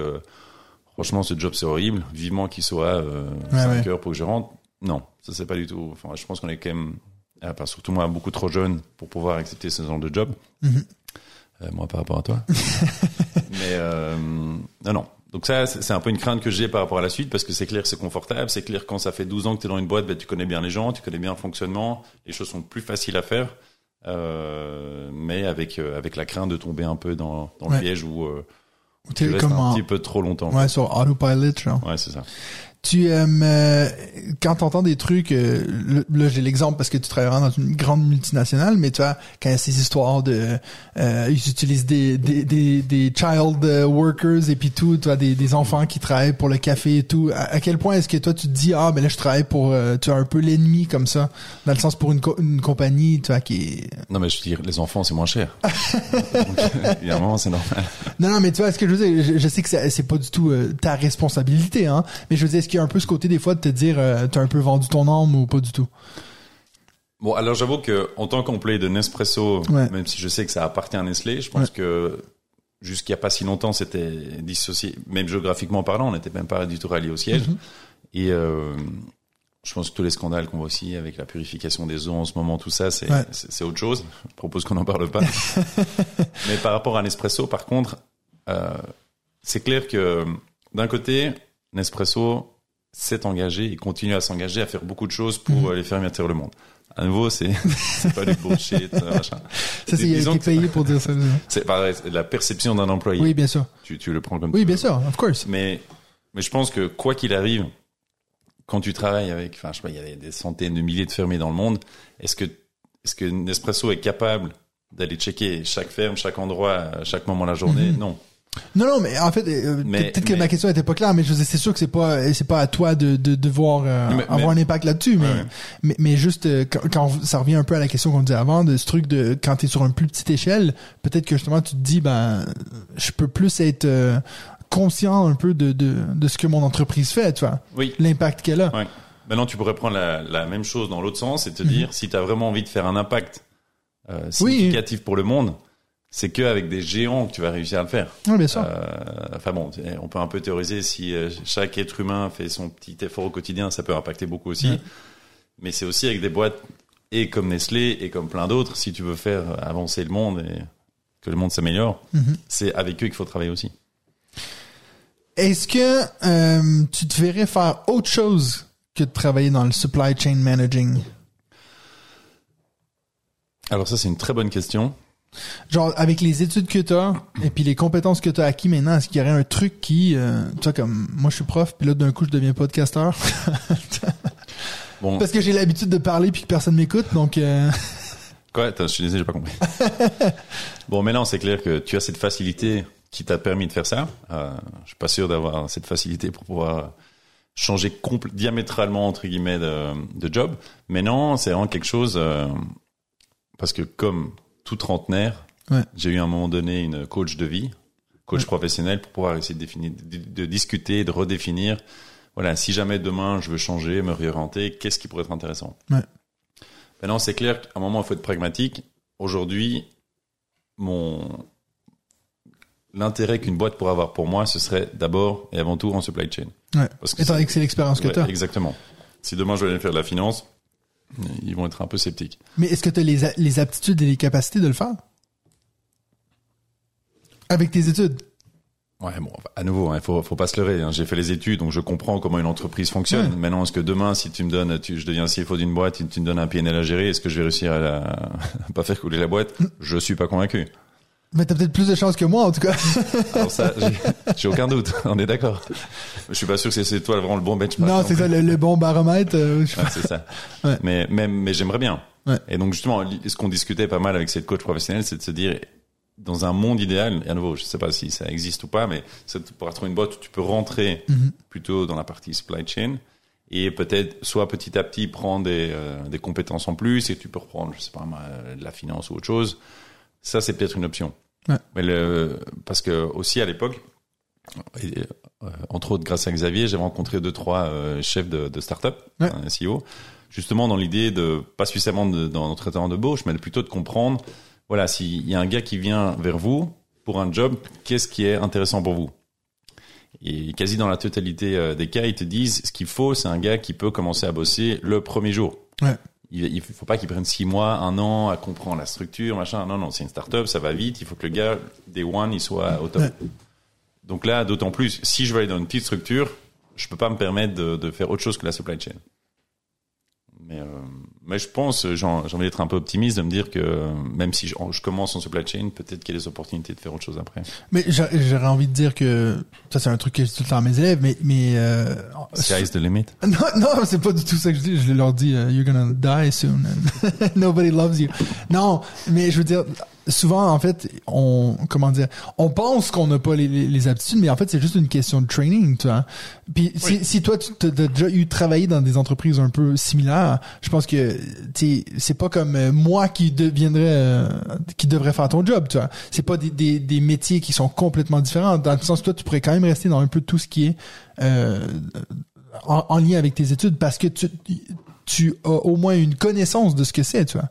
franchement, ce job, c'est horrible, vivement qu'il soit euh, Ouais, 5 ouais. heures pour que je rentre. Non, ça, c'est pas du tout. Enfin, je pense qu'on est quand même, euh, enfin, surtout moi, beaucoup trop jeune pour pouvoir accepter ce genre de job. Mhm. Euh, moi, par rapport à toi. Mais euh, non, non. Donc ça, c'est c'est un peu une crainte que j'ai par rapport à la suite, parce que c'est clair, c'est confortable. C'est clair, quand ça fait 12 ans que tu es dans une boîte, ben, tu connais bien les gens, tu connais bien le fonctionnement, les choses sont plus faciles à faire. Euh, mais avec euh, avec la crainte de tomber un peu dans, dans Ouais. le piège où euh, T'es tu restes comme un en- petit peu trop longtemps. ouais, sur autopilot, genre. Ouais, c'est ça. Tu aimes euh, quand t'entends des trucs, euh, là j'ai l'exemple parce que tu travailles dans une grande multinationale, mais tu vois quand il y a ces histoires de, euh, ils utilisent des des des, des child euh, workers et puis tout, tu vois des, des enfants qui travaillent pour le café et tout. À, à quel point est-ce que toi tu te dis ah ben là je travaille pour, euh, tu as un peu l'ennemi comme ça, dans le sens pour une co- une compagnie, tu vois qui est Non, mais je veux dire, les enfants, c'est moins cher. Donc, évidemment, c'est normal. Non, non, mais tu vois, ce que je veux dire, je, je sais que c'est pas du tout euh, ta responsabilité, hein. Mais je veux dire, est-ce qu'il y a un peu ce côté des fois de te dire, euh, t'as un peu vendu ton âme ou pas du tout? Bon, alors j'avoue que en tant qu'employé de Nespresso, Ouais. même si je sais que ça appartient à Nestlé, je pense Ouais. que jusqu'il y a pas si longtemps, c'était dissocié, même géographiquement parlant, on n'était même pas du tout rallié au siège. Mhm. Et euh, je pense que tous les scandales qu'on voit aussi avec la purification des eaux en ce moment, tout ça, c'est Ouais. autre chose. Je propose qu'on n'en parle pas. Mais par rapport à Nespresso, par contre, euh, c'est clair que d'un côté, Nespresso s'est engagé et continue à s'engager à faire beaucoup de choses pour euh, les faire mieux le monde. À nouveau, c'est pas du bullshit, euh, machin. Ça, c'est qui payé pour dire ça. C'est pareil, c'est la perception d'un employé. Oui, bien sûr. Tu, tu le prends comme Oui, bien veux. sûr, of course. Mais, mais je pense que quoi qu'il arrive, quand tu travailles avec, enfin, je sais pas, il y a des- centaines de milliers de fermiers dans le monde, est-ce que est-ce que Nespresso est capable d'aller checker chaque ferme, chaque endroit, à chaque moment de la journée? Mhm. Non. Non, non, mais en fait, euh, Mais- peut-être que mais- ma question était pas claire, mais je veux dire, c'est sûr que c'est pas, c'est pas à toi de, de devoir euh, Mais- avoir un impact là-dessus, mais, Ouais, mais, mais juste euh, quand, quand ça revient un peu à la question qu'on disait avant, de ce truc de quand t'es sur une plus petite échelle, peut-être que justement tu te dis, ben, je peux plus être euh, conscient un peu de, de, de ce que mon entreprise fait, tu vois, Oui. l'impact qu'elle a. Ouais. Maintenant, tu pourrais prendre la, la même chose dans l'autre sens et te Mhm. dire, si tu as vraiment envie de faire un impact euh, Oui. significatif pour le monde, c'est qu'avec des géants que tu vas réussir à le faire. Oui, bien sûr. Euh, enfin bon, on peut un peu théoriser si euh, chaque être humain fait son petit effort au quotidien, ça peut impacter beaucoup aussi. Mais c'est aussi avec des boîtes et comme Nestlé et comme plein d'autres, si tu veux faire avancer le monde et que le monde s'améliore, Mhm. c'est avec eux qu'il faut travailler aussi. Est-ce que euh, tu te verrais faire autre chose que de travailler dans le supply chain managing? Alors ça, c'est une très bonne question. Genre, avec les études que tu as et puis les compétences que tu as acquis maintenant, est-ce qu'il y aurait un truc qui, euh, tu vois, comme moi je suis prof, puis là d'un coup je deviens podcasteur? Bon, parce que j'ai l'habitude de parler puis que personne m'écoute, donc euh, quoi? Attends, je suis désolé, j'ai pas compris. bon, maintenant, c'est clair que tu as cette facilité qui t'a permis de faire ça. Euh, je suis pas sûr d'avoir cette facilité pour pouvoir changer diamétralement entre guillemets de, de job. Mais non, c'est vraiment quelque chose euh, parce que comme tout trentenaire, Ouais. j'ai eu à un moment donné une coach de vie, coach Ouais. professionnel pour pouvoir essayer de définir, de, de discuter, de redéfinir. Voilà, si jamais demain je veux changer, me réorienter, qu'est-ce qui pourrait être intéressant? Ouais. Maintenant, c'est clair qu'à un moment, il faut être pragmatique. Aujourd'hui, mon l'intérêt qu'une boîte pourrait avoir pour moi, ce serait d'abord et avant tout en supply chain. ouais. Parce que étant c'est- l'expérience que tu as. exactement. Si demain je vais aller faire de la finance, ils vont être un peu sceptiques. Mais est-ce que tu as les, aptitudes et les capacités de le faire? Avec tes études? Ouais, bon, à nouveau, il faut, faut pas se leurrer. hein. J'ai fait les études, donc je comprends comment une entreprise fonctionne. Ouais. Maintenant, est-ce que demain, si tu me donnes, tu, je deviens CFO d'une boîte, tu, tu me donnes un PNL à gérer, est-ce que je vais réussir à, la, à pas faire couler la boîte? Je suis pas convaincu. Mais t'as peut-être plus de chances que moi en tout cas. Alors ça, j'ai- aucun doute. On est d'accord. Je suis pas sûr que c'est- toi vraiment le bon benchmark. non, c'est ça le, le bon baromètre. euh, Ouais, c'est ça. Ouais. Mais, mais, mais j'aimerais bien. Ouais. Et donc justement, ce qu'on discutait pas mal avec cette coach professionnelle, c'est de se dire, dans un monde idéal, et à nouveau, je sais pas si ça existe ou pas, mais pour trouver une boîte où tu peux rentrer Mhm. plutôt dans la partie supply chain et peut-être soit petit à petit prendre des, euh, des compétences en plus et tu peux reprendre, je sais pas, de la finance ou autre chose. Ça, c'est peut-être une option. Ouais. Mais le, parce que aussi à l'époque, euh, entre autres grâce à Xavier, j'ai rencontré deux trois euh, chefs de, de start-up, Ouais. un CEO, justement dans l'idée de pas suffisamment de, dans notre traitement d'embauche, mais plutôt de comprendre, voilà, s'il y a un gars qui vient vers vous pour un job, qu'est-ce qui est intéressant pour vous? Et quasi dans la totalité euh, des cas, ils te disent, ce qu'il faut, c'est un gars qui peut commencer à bosser le premier jour. Ouais. Il, faut pas qu'il prenne six mois, un an à comprendre la structure, machin. Non, non, c'est une start-up, ça va vite. Il faut que le gars, day one, il soit au top. Donc là, d'autant plus, si je vais aller dans une petite structure, je peux pas me permettre de, de faire autre chose que la supply chain. Mais, euh, mais je pense, j'ai envie d'être un peu optimiste, de me dire que même si je, je commence en supply chain, peut-être qu'il y a des opportunités de faire autre chose après. Mais j'a- j'aurais envie de dire que ça c'est un truc que je dis tout le temps à mes élèves, mais mais euh, Sky's the limit. non non c'est pas du tout ça que je dis. Je leur dis euh, you're gonna die soon. and Nobody loves you. Non, mais je veux dire souvent en fait on comment dire on pense qu'on n'a pas les, les, les aptitudes, mais en fait c'est juste une question de training, tu vois. Puis si, si toi tu as déjà eu travaillé dans des entreprises un peu similaires, je pense que tu sais, c'est pas comme euh, moi qui deviendrais euh, qui devrait faire ton job, tu vois. C'est pas des, des, des métiers qui sont complètement différents dans le sens que toi tu pourrais quand même rester dans un peu tout ce qui est euh, en, en lien avec tes études parce que tu tu as au moins une connaissance de ce que c'est, tu vois.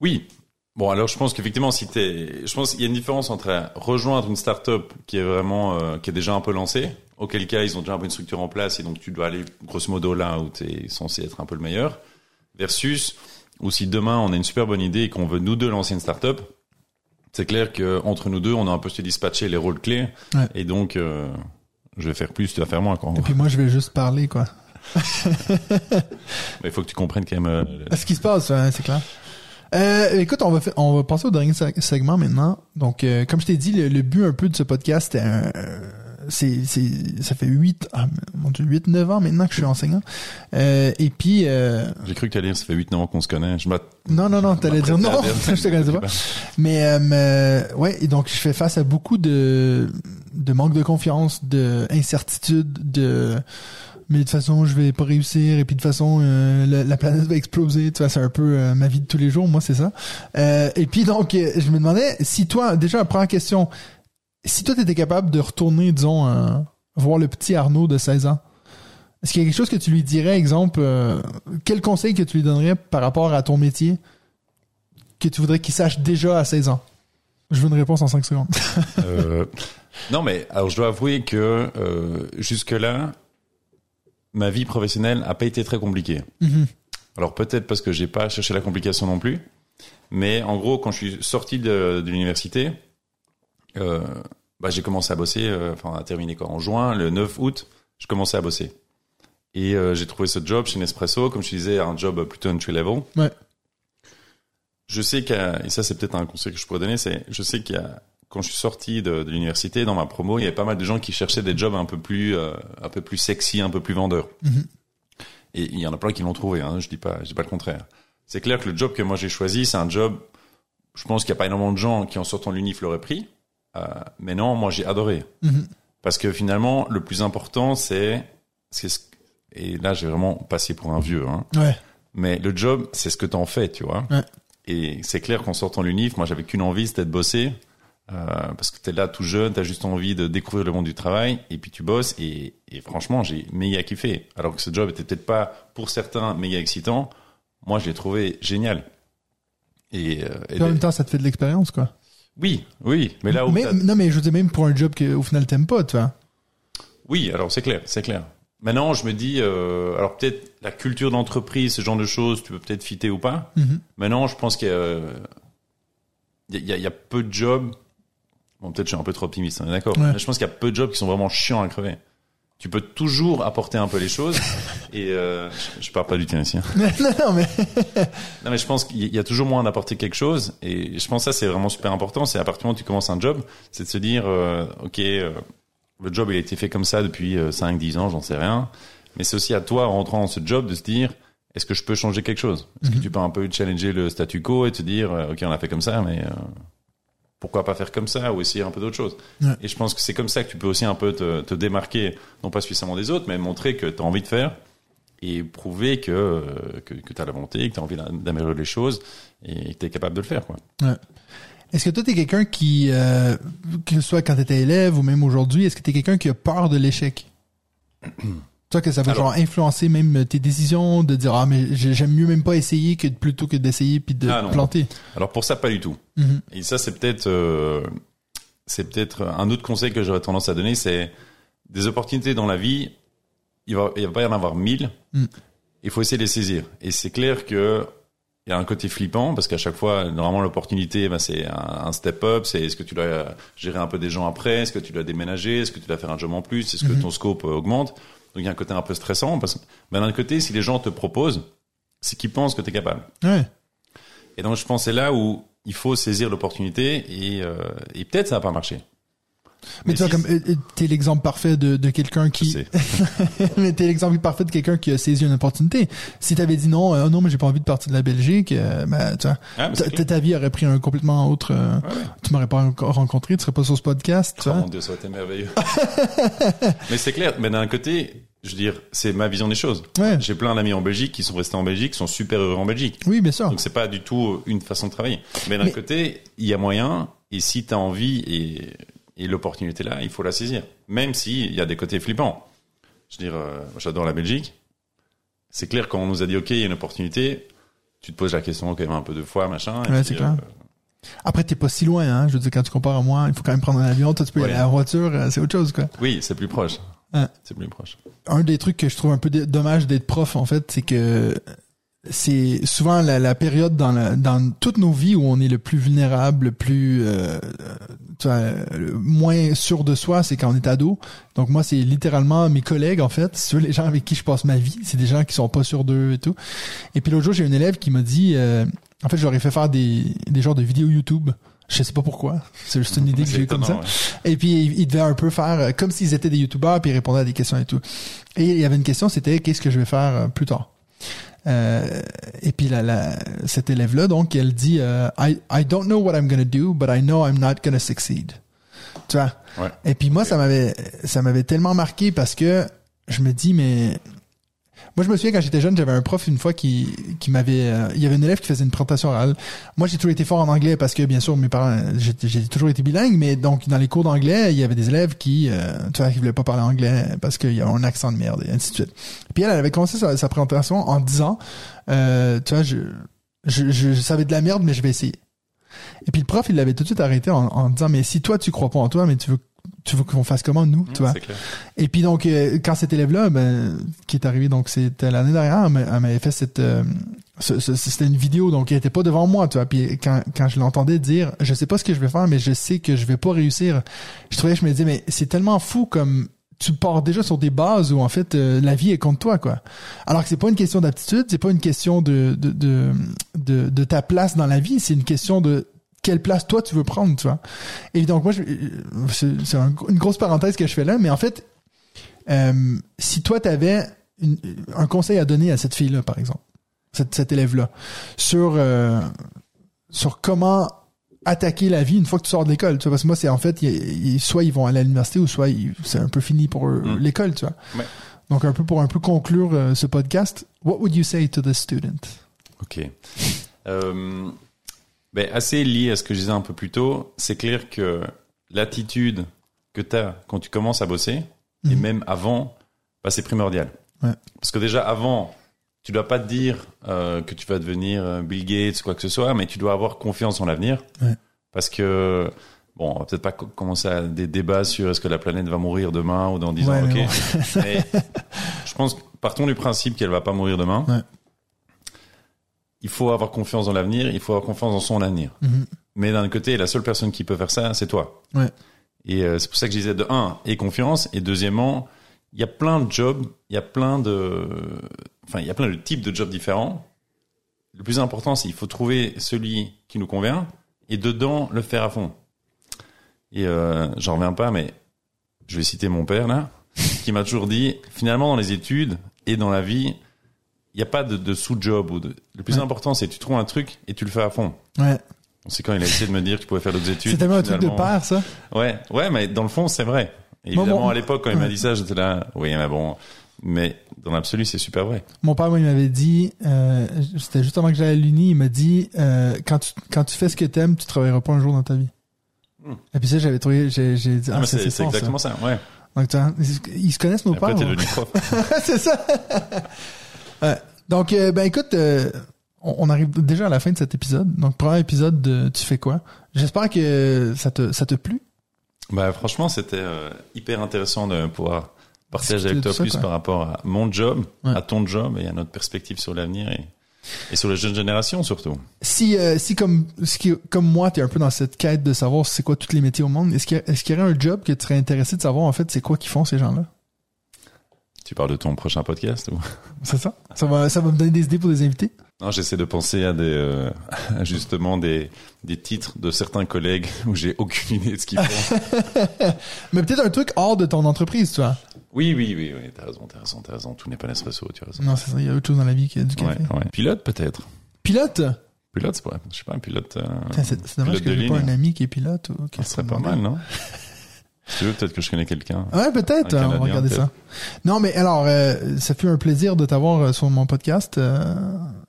Oui. Bon, alors je pense qu'effectivement, si t'es, je pense qu'il y a une différence entre rejoindre une start-up qui est vraiment, euh, qui est déjà un peu lancée, auquel cas ils ont déjà un peu une structure en place et donc tu dois aller grosso modo là où tu es censé être un peu le meilleur, versus ou si demain on a une super bonne idée et qu'on veut nous deux lancer une start-up, c'est clair que entre nous deux, on a un peu se dispatcher les rôles clés Ouais. et donc euh, je vais faire plus, tu vas faire moins. Quoi. Et puis moi je vais juste parler quoi. Mais il faut que tu comprennes quand même. euh, Ce qui se passe, hein, c'est clair. Euh, écoute, on va on va passer au dernier seg- segment maintenant. Donc, euh, comme je t'ai dit, le, le but un peu de ce podcast, c'était un- euh, c'est c'est ça fait 8 ah, mon dieu 8 9 ans maintenant que je suis enseignant. Euh, et puis euh, J'ai cru que t'allais dire ça fait 8 ans qu'on se connaît. Je non non non, t'allais dire non, je te connaissais pas. Mais euh, euh, ouais, et donc je fais face à beaucoup de de manque de confiance, de incertitude, de mais de toute façon je vais pas réussir et puis de toute façon euh, la, la planète va exploser. Tu vois, c'est un peu euh, ma vie de tous les jours, moi c'est ça. Euh, et puis donc euh, je me demandais si toi déjà première question, si toi t'étais capable de retourner disons voir le petit Arnaud de 16 ans. Est-ce qu'il y a quelque chose que tu lui dirais, exemple, quel conseil que tu lui donnerais par rapport à ton métier que tu voudrais qu'il sache déjà à 16 ans? Je veux une réponse en 5 secondes. Non, mais alors je dois avouer que euh, jusque-là, ma vie professionnelle a pas été très compliquée. Mhm. Alors peut-être parce que j'ai pas cherché la complication non plus, mais en gros, quand je suis sorti de, de l'université, euh, bah, j'ai commencé à bosser. euh, Enfin, on a terminé quoi en juin, le 9 août, je commençais à bosser. Et euh, j'ai trouvé ce job chez Nespresso, comme je disais, un job plutôt entry level. Ouais. Je sais qu'il y a, et ça c'est peut-être un conseil que je pourrais donner, c'est, je sais qu'il y a, quand je suis sorti de, de l'université, dans ma promo, il y avait pas mal de gens qui cherchaient des jobs un peu plus, euh, un peu plus sexy, un peu plus vendeurs. Mhm. Et il y en a plein qui l'ont trouvé, hein, je dis pas, je dis pas le contraire. C'est clair que le job que moi j'ai choisi, c'est un job, je pense qu'il y a pas énormément de gens qui en sortant de l'unif l'auraient pris, euh, mais non, moi j'ai adoré. Mhm. Parce que finalement, le plus important, c'est, c'est ce- et là j'ai vraiment passé pour un vieux, hein, Ouais. mais le job, c'est ce que t'en fais, tu vois. Ouais. Et c'est clair qu'en sortant l'unif, moi j'avais qu'une envie, c'était de bosser. Euh, parce que t'es là tout jeune, t'as juste envie de découvrir le monde du travail, et puis tu bosses, et, et franchement, j'ai méga kiffé. Alors que ce job était peut-être pas, pour certains, méga excitant, moi je l'ai trouvé génial. Et, euh, et en même temps, ça te fait de l'expérience, quoi. oui, oui, mais là où mais, non, mais je veux dire, même pour un job que au final t'aimes pas, tu vois. Oui, alors c'est clair, c'est clair. Maintenant, je me dis, euh, alors peut-être la culture d'entreprise, ce genre de choses, tu peux peut-être fitter ou pas. Mhm. Maintenant, je pense qu'il y a peu de jobs. Bon, peut-être je suis un peu trop optimiste, on est d'accord. Ouais. Mais je pense qu'il y a peu de jobs qui sont vraiment chiants à crever. Tu peux toujours apporter un peu les choses. et euh, je, je parle pas du tien ici. hein. non, non, mais Non, mais je pense qu'il y a toujours moyen d'apporter quelque chose. Et je pense que ça, c'est vraiment super important. C'est à partir du moment où tu commences un job, c'est de se dire, euh, OK, euh, le job, il a été fait comme ça depuis 5-10 ans, j'en sais rien. Mais c'est aussi à toi, en rentrant dans ce job, de se dire, est-ce que je peux changer quelque chose? Est-ce que tu peux un peu challenger le statu quo et te dire, euh, OK, on a fait comme ça, mais euh, pourquoi pas faire comme ça ou essayer un peu d'autre chose Ouais. Et je pense que c'est comme ça que tu peux aussi un peu te, te démarquer, non pas suffisamment des autres, mais montrer que tu as envie de faire et prouver que, euh, que, que tu as la volonté, que tu as envie d'a- d'améliorer les choses et que tu es capable de le faire. Quoi. Ouais. Est-ce que toi, t'es quelqu'un qui, euh, que ce soit quand t'étais élève ou même aujourd'hui, est-ce que t'es quelqu'un qui a peur de l'échec? Toi, que ça va genre influencer même tes décisions, de dire, ah, mais j'ai- j'aime mieux même pas essayer que plutôt que d'essayer puis de Ah, planter. Alors pour ça, pas du tout. Mhm. Et ça, c'est peut-être euh, c'est peut-être un autre conseil que j'aurais tendance à donner, c'est des opportunités dans la vie, il va, il va pas y en avoir mille. Mm. Il faut essayer de les saisir. Et c'est clair que il y a un côté flippant parce qu'à chaque fois, normalement, l'opportunité, ben, c'est un, un step up. C'est est-ce que tu dois gérer un peu des gens après, est-ce que tu dois déménager, est-ce que tu dois faire un job en plus, est-ce que Mhm. ton scope euh, augmente. Donc il y a un côté un peu stressant parce que ben, d'un côté, si les gens te proposent, c'est qu'ils pensent que tu es capable. Ouais. Et donc je pense que c'est là où il faut saisir l'opportunité et, euh, et peut-être ça va pas marcher. Mais, tu vois, comme, t'es l'exemple parfait de, de quelqu'un qui, mais t'es l'exemple parfait de quelqu'un qui a saisi une opportunité. Si t'avais dit non, euh, non, mais j'ai pas envie de partir de la Belgique, euh, ben, tu vois, Ah, ta, vie aurait pris un complètement autre, euh, Ouais, ouais. tu m'aurais pas encore rencontré, tu serais pas sur ce podcast, Oh mon dieu, ça aurait été merveilleux. mais c'est clair. Mais d'un côté, je veux dire, c'est ma vision des choses. Ouais. J'ai plein d'amis en Belgique qui sont restés en Belgique, qui sont super heureux en Belgique. Oui, bien sûr. Donc c'est pas du tout une façon de travailler. Mais d'un Mais- côté, il y a moyen. Et si tu as envie et, et l'opportunité là, il faut la saisir. Même s'il y a des côtés flippants. Je veux dire, euh, j'adore la Belgique. C'est clair quand on nous a dit OK, il y a une opportunité, tu te poses la question quand même un peu de fois, machin. Ouais, c'est clair. euh, Après, t'es pas si loin, hein. Je veux dire, quand tu compares à moi, il faut quand même prendre un avion. Toi, tu peux y Ouais. aller en voiture, euh, c'est autre chose, quoi. oui, c'est plus proche. Ouais. C'est plus proche. Un des trucs que je trouve un peu dommage d'être prof, en fait, c'est que c'est souvent la, la période dans, la, dans toutes nos vies où on est le plus vulnérable, le plus euh, moins sûr de soi, c'est quand on est ado. Donc moi, c'est littéralement mes collègues, en fait, ceux les gens avec qui je passe ma vie, c'est des gens qui sont pas sûrs d'eux et tout. Et puis l'autre jour, j'ai un élève qui m'a dit, euh, en fait, ai fait faire des, des genres de vidéos YouTube. Je sais pas pourquoi. C'est juste une idée que j'ai comme ça. ouais. Et puis, ils ils devaient un peu faire euh, comme s'ils étaient des YouTubeurs, puis ils répondaient à des questions et tout. Et il y avait une question, c'était qu'est-ce que je vais faire euh, plus tard? Euh, et puis la, la, cette élève-là, donc, elle dit euh, I, I don't know what I'm gonna do, but I know I'm not gonna succeed. Tu vois? Ouais. Et puis moi, ça m'avait ça m'avait tellement marqué parce que je me dis, mais moi, je me souviens quand j'étais jeune, j'avais un prof une fois qui, qui m'avait, euh, il y avait une élève qui faisait une présentation orale. Moi, j'ai toujours été fort en anglais parce que, bien sûr, mes parents, j'ai toujours été bilingue, mais donc, dans les cours d'anglais, il y avait des élèves qui, euh, tu vois, qui voulaient pas parler anglais parce qu'il y avait un accent de merde et ainsi de suite. Puis elle, elle avait commencé sa, sa présentation en disant, euh, tu vois, je, je, je, je savais de la merde, mais je vais essayer. Et puis le prof, il l'avait tout de suite arrêté en, en disant, mais si toi, tu crois pas en toi, mais tu veux, tu veux qu'on fasse comment, nous, tu vois? Clair. Et puis donc euh, quand cet élève-là, ben, qui est arrivé, donc c'était l'année dernière, elle m'a- elle m'avait fait cette, euh, c'était une vidéo, donc elle était pas devant moi, tu vois. Puis quand quand je l'entendais dire, je sais pas ce que je vais faire, mais je sais que je vais pas réussir. Je trouvais, je me disais, mais c'est tellement fou comme tu pars déjà sur des bases où en fait euh, la vie est contre toi quoi. Alors que c'est pas une question d'aptitude, c'est pas une question de de, de de de ta place dans la vie, c'est une question de quelle place toi tu veux prendre, tu vois. Et donc moi, c'est c'est un- une grosse parenthèse que je fais là, mais en fait, euh, si toi t'avais une- un conseil à donner à cette fille-là, par exemple, cette, cette élève-là, sur euh, sur comment attaquer la vie une fois que tu sors de l'école, tu vois, parce que moi c'est en fait, soit ils vont aller à l'université ou soit c'est un peu fini pour Mm. l'école, tu vois. Ouais. Donc un peu pour un peu conclure euh, ce podcast, what would you say to the student? Ok. Ben, assez lié à ce que je disais un peu plus tôt, c'est clair que l'attitude que tu as quand tu commences à bosser, et Mhm. même avant, bah, c'est primordial. Ouais. Parce que déjà avant, tu dois pas te dire euh, que tu vas devenir euh, Bill Gates ou quoi que ce soit, mais tu dois avoir confiance en l'avenir. Ouais. Parce que, bon, on va peut-être pas co- commencer à des débats sur est-ce que la planète va mourir demain ou dans 10 Ouais, ans, mais ok. mais je pense, partons du principe qu'elle va pas mourir demain. Il faut avoir confiance dans l'avenir, il faut avoir confiance dans son avenir. Mhm. Mais d'un côté, la seule personne qui peut faire ça, c'est toi. Ouais. Et euh, c'est pour ça que je disais de un, et confiance, et deuxièmement, il y a plein de jobs, il y a plein de, enfin, il y a plein de types de jobs différents. Le plus important, c'est il faut trouver celui qui nous convient, et dedans le faire à fond. Et euh, j'en reviens pas, mais je vais citer mon père là, qui m'a toujours dit, finalement, dans les études et dans la vie, il n'y a pas de, de sous-job. ou de... Le plus Ouais. important, c'est que tu trouves un truc et tu le fais à fond. Ouais. C'est quand il a essayé de me dire que tu pouvais faire d'autres études. C'est tellement un truc de père, ça. Ouais, ouais, mais dans le fond, c'est vrai. Et évidemment, à l'époque, quand il m'a dit ça, j'étais là, oui, mais bon, mais dans l'absolu, c'est super vrai. Mon père, moi, il m'avait dit, euh, c'était juste avant que j'aille à l'Uni, il m'a dit, euh, quand tu, quand tu fais ce que t'aimes, tu travailleras pas un jour dans ta vie. Hmm. Et puis ça, j'avais trouvé, j'ai, dit, Ah, ah, c'est ça. exactement ça. Ouais. Donc, tu vois, ils, se connaissent, nos après, pères. t'es hein. devenu prof. c'est ça. Ouais. Donc, euh, ben écoute, euh, on, on arrive déjà à la fin de cet épisode. Donc, premier épisode de Tu fais quoi? J'espère que ça te, ça te plu. bah, franchement, c'était euh, hyper intéressant de pouvoir partager avec toi ça, plus par rapport à mon job, Ouais. à ton job et à notre perspective sur l'avenir et, et sur les jeunes générations surtout. Si, euh, si comme, si, qui- comme moi, t'es un peu dans cette quête de savoir c'est quoi tous les métiers au monde, est-ce qu'il y, qu'il y aurait un job que tu serais intéressé de savoir, en fait, c'est quoi qu'ils font, ces gens-là? Tu parles de ton prochain podcast ou? C'est ça? Ça va, ça va me donner des idées pour des invités? Non, j'essaie de penser à des euh, à justement des des titres de certains collègues où j'ai aucune idée de ce qu'ils font. Mais peut-être un truc hors de ton entreprise, tu vois. oui, oui, oui, oui, t'as raison, t'as raison, t'as raison. Tout n'est pas Nespresso, tu as raison. Non, c'est ça, il y a autre chose dans la vie que du Ouais, café. ouais. Pilote peut-être. Pilote? Pilote, c'est pas, je sais pas, un pilote. euh, C'est dommage pilote que j'ai pas un ami qui est pilote. Ou qui ça serait pas mal, non? Tu veux, peut-être que je connais quelqu'un. Ouais, peut-être. Un On va regarder ça. Non, mais alors, euh, ça fut un plaisir de t'avoir euh, sur mon podcast, euh,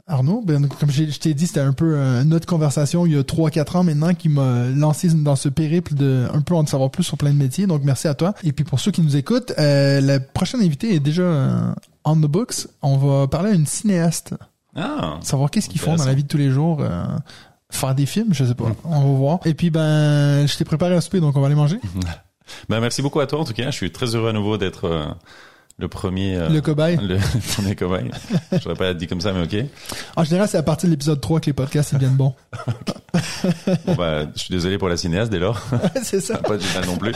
Arnaud. Ben, comme je t'ai dit, c'était un peu euh, notre conversation il y a 3-4 ans maintenant qui m'a lancé dans ce périple de un peu en savoir plus sur plein de métiers. Donc, merci à toi. Et puis, pour ceux qui nous écoutent, euh, la prochaine invitée est déjà euh, on the books. On va parler à une cinéaste. Ah, Savoir qu'est-ce qu'ils font dans la vie de tous les jours. euh, faire des films, je sais pas. On va voir. Et puis, ben, je t'ai préparé un souper, donc on va aller manger. ben merci beaucoup à toi en tout cas. Je suis très heureux à nouveau d'être euh, le premier. euh, Le cobaye. le premier cobaye. J'aurais pas dit comme ça, mais ok. En général, c'est à partir de l'épisode 3 que les podcasts ils deviennent bons. Bon, bah, je suis désolé pour la cinéaste dès lors. c'est ça. pas du mal non plus.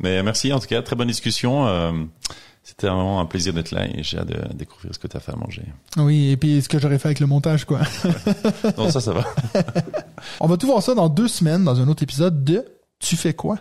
Mais merci en tout cas, très bonne discussion. Euh, C'était vraiment un plaisir d'être là et j'ai hâte de découvrir ce que tu as fait à manger. Oui, et puis ce que j'aurais fait avec le montage, quoi. non, ça, ça va. On va tout voir ça dans deux semaines dans un autre épisode de Tu fais quoi?